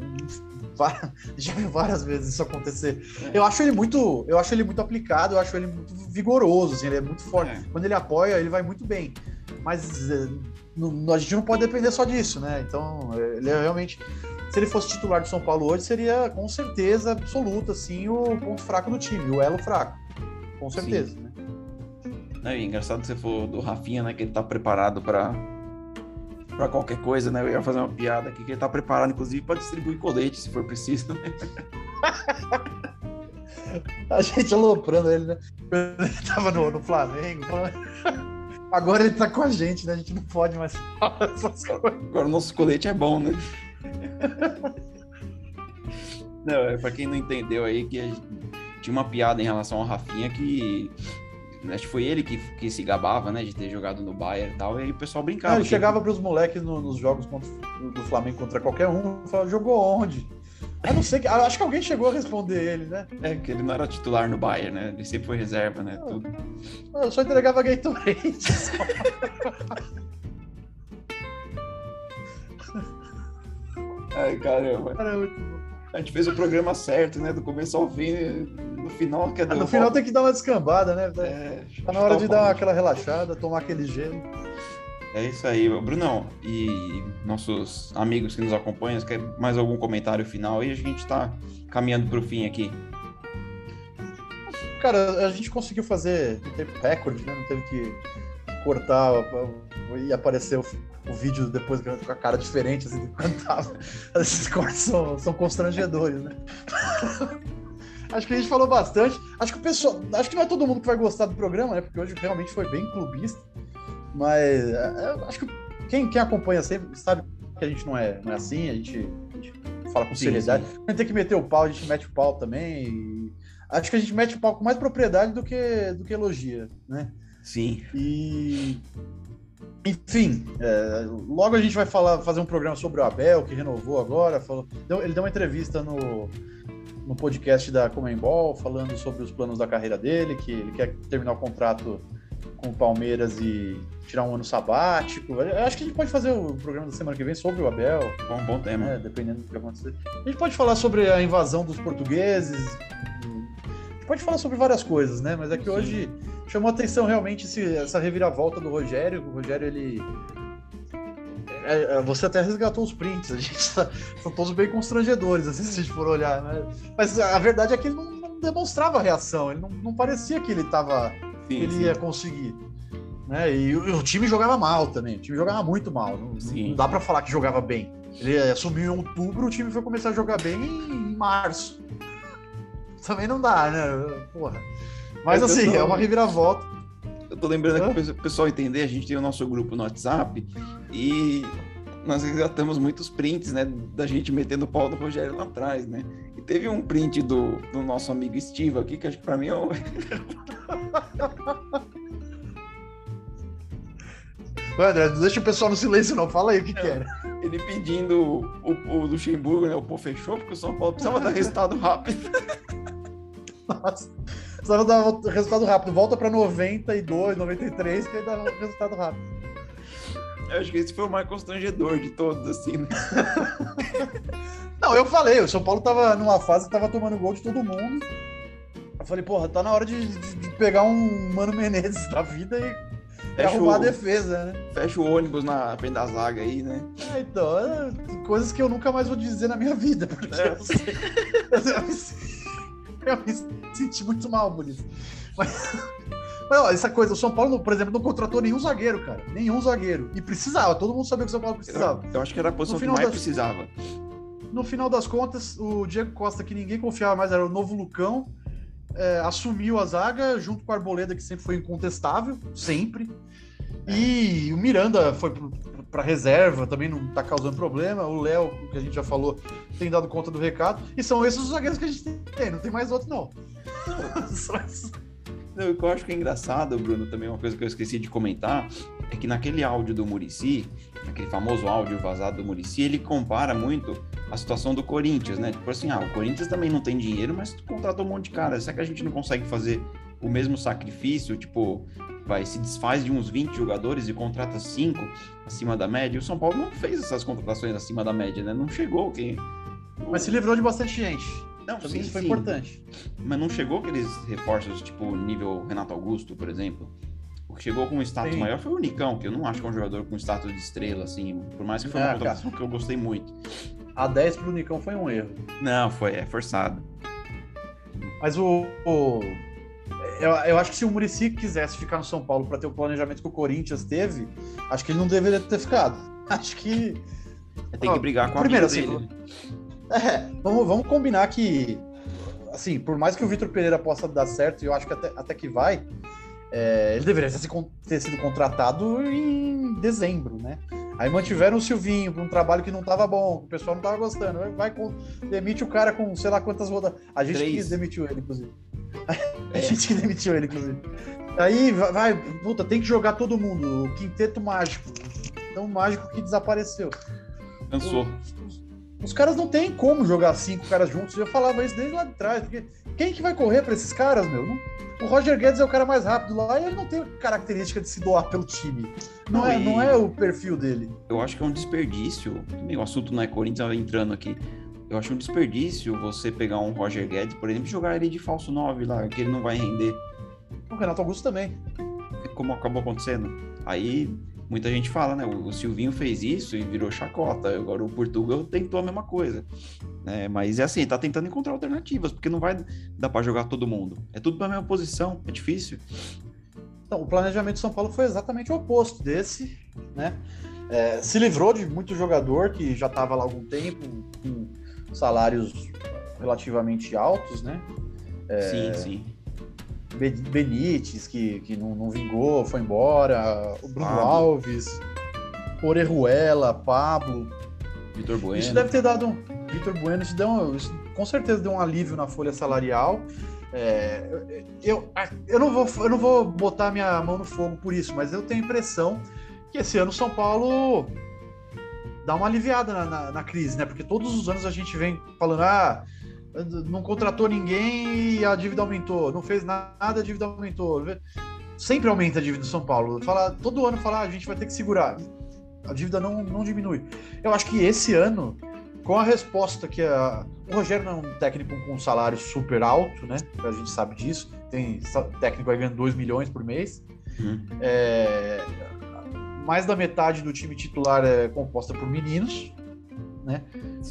Já vi várias vezes isso acontecer. É. Eu acho ele muito, eu acho ele muito aplicado, eu acho ele muito vigoroso, assim, ele é muito forte. É. Quando ele apoia, ele vai muito bem. Mas eh, a gente não pode depender só disso, né? Então, ele é realmente se ele fosse titular do São Paulo hoje, seria com certeza absoluta assim o ponto fraco do time, o elo fraco. Com certeza, Sim. né? É engraçado que você for do Rafinha, né? Que ele tá preparado para para qualquer coisa, né? Eu ia fazer uma piada aqui que ele tá preparado, inclusive, para distribuir colete, se for preciso, né? A gente aloprando ele, né? Ele tava no, no Flamengo. Agora ele tá com a gente, né? A gente não pode mais falar essas coisas. Agora o nosso colete é bom, né? Não, é pra quem não entendeu aí que tinha uma piada em relação ao Rafinha que acho que foi ele que, que se gabava, né, de ter jogado no Bayern e tal, e aí o pessoal brincava. Não, ele chegava para os moleques no, nos jogos contra, do Flamengo contra qualquer um, falava, jogou onde? Eu não sei, acho que alguém chegou a responder ele, né? É, que ele não era titular no Bayern, né? Ele sempre foi reserva, né? Tudo. Eu só entregava Gatorade. Ai, caramba. Caramba. A gente fez o programa certo, né? Do começo ao fim, no final que é do... No final tem que dar uma descambada, né? É, tá na hora de dar aquela relaxada, tomar aquele gelo. É isso aí, Brunão. E nossos amigos que nos acompanham, quer mais algum comentário final aí? A gente está caminhando para o fim aqui. Cara, a gente conseguiu fazer em tempo recorde, né? Não teve que cortar e aparecer o, o, vídeo depois com a cara diferente, assim, quando tava. Esses cortes são, são constrangedores, né? acho que a gente falou bastante. Acho que o pessoal. Acho que não é todo mundo que vai gostar do programa, né? Porque hoje realmente foi bem clubista. Mas é, acho que quem, quem acompanha sempre sabe que a gente não é, não é assim, a gente, a gente fala com sim, seriedade. Sim. A gente tem que meter o pau, a gente mete o pau também. Acho que a gente mete o pau com mais propriedade do que, do que elogia, né? Sim. E. Enfim, é, logo a gente vai falar, fazer um programa sobre o Abel, que renovou agora. Falou, deu, ele deu uma entrevista no, no podcast da Comembol, falando sobre os planos da carreira dele, que ele quer terminar o contrato com o Palmeiras e tirar um ano sabático. Eu acho que a gente pode fazer o programa da semana que vem sobre o Abel. Bom, bom tema. Né, dependendo do que acontecer. A gente pode falar sobre a invasão dos portugueses. A gente pode falar sobre várias coisas, né? Mas é que Sim. hoje chamou atenção realmente esse, essa reviravolta do Rogério. O Rogério, ele. É, é você até resgatou os prints, a gente tá, são todos bem constrangedores, assim, se a gente for olhar, né? Mas a verdade é que ele não, não demonstrava reação, ele não, não parecia que ele estava sim, ele sim. ia conseguir. Né? E o, o, time jogava mal também. O time jogava muito mal. Não, não dá para falar que jogava bem. Ele assumiu em outubro, o time foi começar a jogar bem em março. Também não dá, né? Porra. Mas é assim, é uma reviravolta. Eu tô lembrando aqui para o pessoal entender, a gente tem o nosso grupo no WhatsApp e nós resgatamos muitos prints, né, da gente metendo o pau no Rogério lá atrás, né? E teve um print do, do nosso amigo Steve aqui, que acho que para mim é o... André, não deixa o pessoal no silêncio, não. Fala aí o que, que era. Ele pedindo o, o Luxemburgo, né? O pô fechou, porque o São Paulo precisava dar resultado rápido. Nossa. Precisava dar resultado rápido. Volta para 92, 93, que aí dá resultado rápido. Eu acho que esse foi o mais constrangedor de todos, assim, né? Não, eu falei, o São Paulo tava numa fase que tava tomando gol de todo mundo. Eu falei, porra, tá na hora de, de, de pegar um Mano Menezes da vida e Fecha arrumar o, a defesa, né? Fecha o ônibus na frente da zaga aí, né? É, então, é, coisas que eu nunca mais vou dizer na minha vida, porque é. eu, sei, eu, me, eu me senti muito mal por isso. Mas, mas ó, essa coisa, o São Paulo, por exemplo, não contratou nenhum zagueiro, cara. Nenhum zagueiro. E precisava, todo mundo sabia que o São Paulo precisava. Eu, eu acho que era a posição que mais das, precisava. No final das contas, o Diego Costa, que ninguém confiava mais, era o novo Lucão. É, assumiu a zaga junto com a Arboleda, que sempre foi incontestável, sempre. E o Miranda foi para reserva, também não tá causando problema. O Léo, que a gente já falou, tem dado conta do recado. E são esses os zagueiros que a gente tem, não tem mais outro, não. Não, o que eu acho que é engraçado, Bruno, também uma coisa que eu esqueci de comentar, é que naquele áudio do Murici, aquele famoso áudio vazado do Murici, ele compara muito a situação do Corinthians, né? Tipo assim, ah, o Corinthians também não tem dinheiro, mas contratou um monte de cara. Será que a gente não consegue fazer o mesmo sacrifício? Tipo, vai, se desfaz de uns 20 jogadores e contrata 5 acima da média? O São Paulo não fez essas contratações acima da média, né? Não chegou quem... Mas se livrou de bastante gente. Não, sim, isso foi sim. importante. Mas não chegou aqueles reforços, tipo, nível Renato Augusto, por exemplo? O que chegou com um status sim. maior foi o Nicão, que eu não acho que é um jogador com status de estrela, assim, por mais que foi uma é, contratação que eu gostei muito. A 10 pro Nicão foi um erro. Não, foi, é forçado. Mas o. o eu, eu, acho que se o Murici quisesse ficar no São Paulo para ter o planejamento que o Corinthians teve, acho que ele não deveria ter ficado. Acho que. Tem que brigar com a primeiro, assim, dele. É, vamos, vamos combinar que, assim, por mais que o Vitor Pereira possa dar certo, e eu acho que até, até que vai, é, ele deveria ter, ter sido contratado em dezembro, né? Aí mantiveram o Silvinho para um trabalho que não estava bom, o pessoal não estava gostando. Vai com, demite o cara com sei lá quantas rodadas. A gente Três. demitiu ele, inclusive. A gente que demitiu ele, inclusive. Aí vai, puta, tem que jogar todo mundo. O quinteto mágico. Então, mágico que desapareceu. Cansou. Os, caras não tem como jogar cinco caras juntos. Eu falava isso desde lá de trás. Porque quem que vai correr para esses caras, meu? Não, o Roger Guedes é o cara mais rápido lá e ele não tem característica de se doar pelo time. Não, não é, não é o perfil dele. Eu acho que é um desperdício. O assunto não é Corinthians entrando aqui. Eu acho um desperdício você pegar um Roger Guedes, por exemplo, e jogar ele de falso 9 lá, que ele não vai render. O Renato Augusto também. Como acabou acontecendo. Aí muita gente fala, né? O, Silvinho fez isso e virou chacota. Agora o Portugal tentou a mesma coisa. É, mas é assim, tá tentando encontrar alternativas, porque não vai dar para jogar todo mundo. É tudo pra mesma posição, é difícil. Então, o planejamento de São Paulo foi exatamente o oposto desse, né? É, se livrou de muito jogador que já estava lá há algum tempo, com salários relativamente altos, né? É, sim, sim. Benítez, que, que não, não, vingou, foi embora, o Bruno Pablo. Alves, Orejuela, Pablo. Vitor Bueno. Isso deve ter dado um. Vitor Bueno, isso, deu um, isso com certeza deu um alívio na folha salarial. É, eu, eu, não vou, eu não vou botar minha mão no fogo por isso, mas eu tenho a impressão que esse ano o São Paulo dá uma aliviada na, na, na, crise, né? Porque todos os anos a gente vem falando, ah, não contratou ninguém e a dívida aumentou, não fez nada, a dívida aumentou. Sempre aumenta a dívida do São Paulo. Fala, todo ano fala, ah, a gente vai ter que segurar. A dívida não, não diminui. Eu acho que esse ano, com a resposta que a... o Rogério não é um técnico com um salário super alto, né? A gente sabe disso. Tem técnico aí ganhando 2 milhões por mês. Uhum. É, mais da metade do time titular é composta por meninos, né?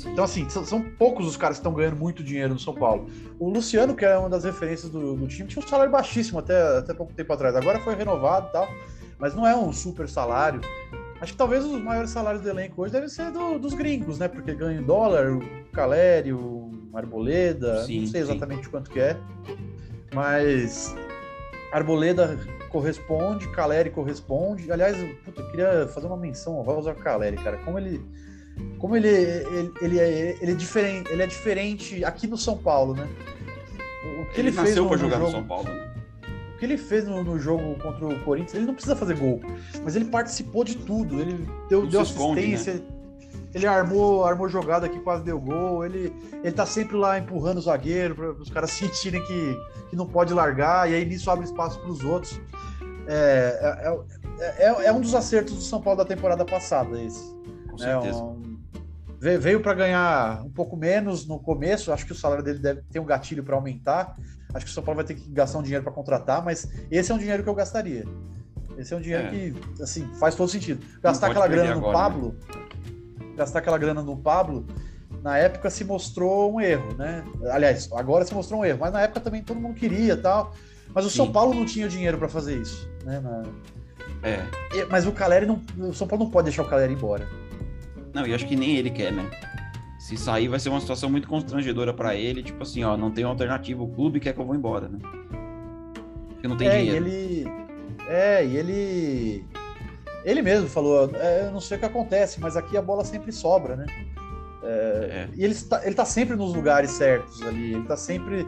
Então, assim, são, são, poucos os caras que estão ganhando muito dinheiro no São Paulo. O Luciano, que é uma das referências do, do, time, tinha um salário baixíssimo até, até pouco tempo atrás. Agora foi renovado e tal, mas não é um super salário. Acho que talvez os maiores salários do elenco hoje devem ser do, dos gringos, né? Porque ganha em dólar, o Calério, o Arboleda, sim, não sei exatamente sim. quanto que é. Mas Arboleda corresponde, Caleri corresponde. Aliás, puta, eu queria fazer uma menção honrosa ao Caleri, cara. Como ele. Como ele, ele, ele, é, ele, é diferente, ele é diferente aqui no São Paulo, né? O que ele, ele nasceu para jogar jogo, no São Paulo, né? O que ele fez no, no, jogo contra o Corinthians, ele não precisa fazer gol, mas ele participou de tudo. Ele deu, deu assistência, esconde, né? ele armou, armou jogada que quase deu gol. Ele, ele tá sempre lá empurrando o zagueiro para os caras sentirem que, que não pode largar, e aí nisso abre espaço para os outros. É, é, é, é, um dos acertos do São Paulo da temporada passada, esse. Com certeza. Um, veio para ganhar um pouco menos no começo, acho que o salário dele deve ter um gatilho para aumentar. Acho que o São Paulo vai ter que gastar um dinheiro para contratar, mas esse é um dinheiro que eu gastaria. Esse é um dinheiro é. que, assim, faz todo sentido. Gastar aquela grana no agora, Pablo, né? gastar aquela grana no Pablo, na época se mostrou um erro, né? Aliás, agora se mostrou um erro, mas na época também todo mundo queria tal. Mas o Sim. São Paulo não tinha dinheiro para fazer isso, né? Na... É. Mas o Caleri não. O São Paulo não pode deixar o Caleri embora. Não, e acho que nem ele quer, né? Se sair vai ser uma situação muito constrangedora para ele, tipo assim, ó, não tem alternativa, o clube quer que eu vou embora, né? Porque não tem é, dinheiro. Ele. É, e ele. Ele mesmo falou, é, eu não sei o que acontece, mas aqui a bola sempre sobra, né? É, é. E ele está, ele tá sempre nos lugares certos ali, ele tá sempre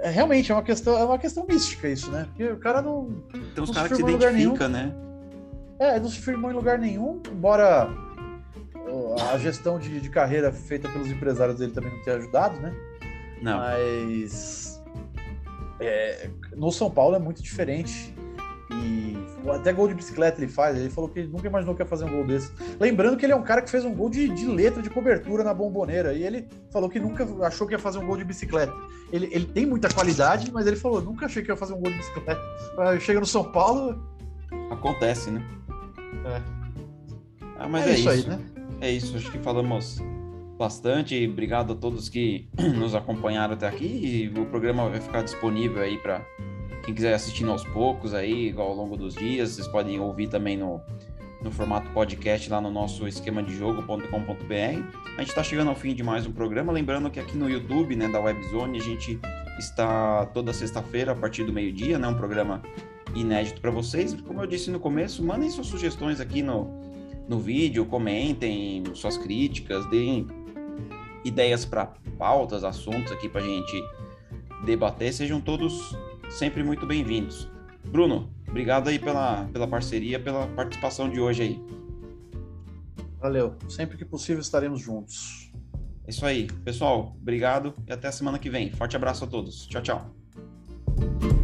é, realmente é uma questão, é uma questão mística isso, né? Porque o cara não. Tem uns caras que se identifica, né? É, não se firmou em lugar nenhum, embora a gestão de, de carreira feita pelos empresários dele também não tenha ajudado, né? Não. Mas é, no São Paulo é muito diferente. E até gol de bicicleta ele faz. Ele falou que ele nunca imaginou que ia fazer um gol desse. Lembrando que ele é um cara que fez um gol de, de letra de cobertura na bomboneira. E ele falou que nunca achou que ia fazer um gol de bicicleta. Ele, ele tem muita qualidade, mas ele falou: nunca achei que ia fazer um gol de bicicleta. Chega no São Paulo. Acontece, né? É. Ah, mas é, é isso, isso, aí, né? É isso. Acho que falamos bastante. Obrigado a todos que nos acompanharam até aqui. E o programa vai ficar disponível aí para quem quiser assistindo aos poucos aí, ao longo dos dias, vocês podem ouvir também no, no formato podcast lá no nosso esquema de jogo.com.br. A gente está chegando ao fim de mais um programa, lembrando que aqui no YouTube, né, da Webzone, a gente está toda sexta-feira a partir do meio-dia, né, um programa inédito para vocês. Como eu disse no começo, mandem suas sugestões aqui no no vídeo, comentem suas críticas, deem ideias para pautas, assuntos aqui para a gente debater. Sejam todos sempre muito bem-vindos. Bruno, obrigado aí pela, pela parceria, pela participação de hoje aí. Valeu. Sempre que possível estaremos juntos. É isso aí. Pessoal, obrigado e até a semana que vem. Forte abraço a todos. Tchau, tchau.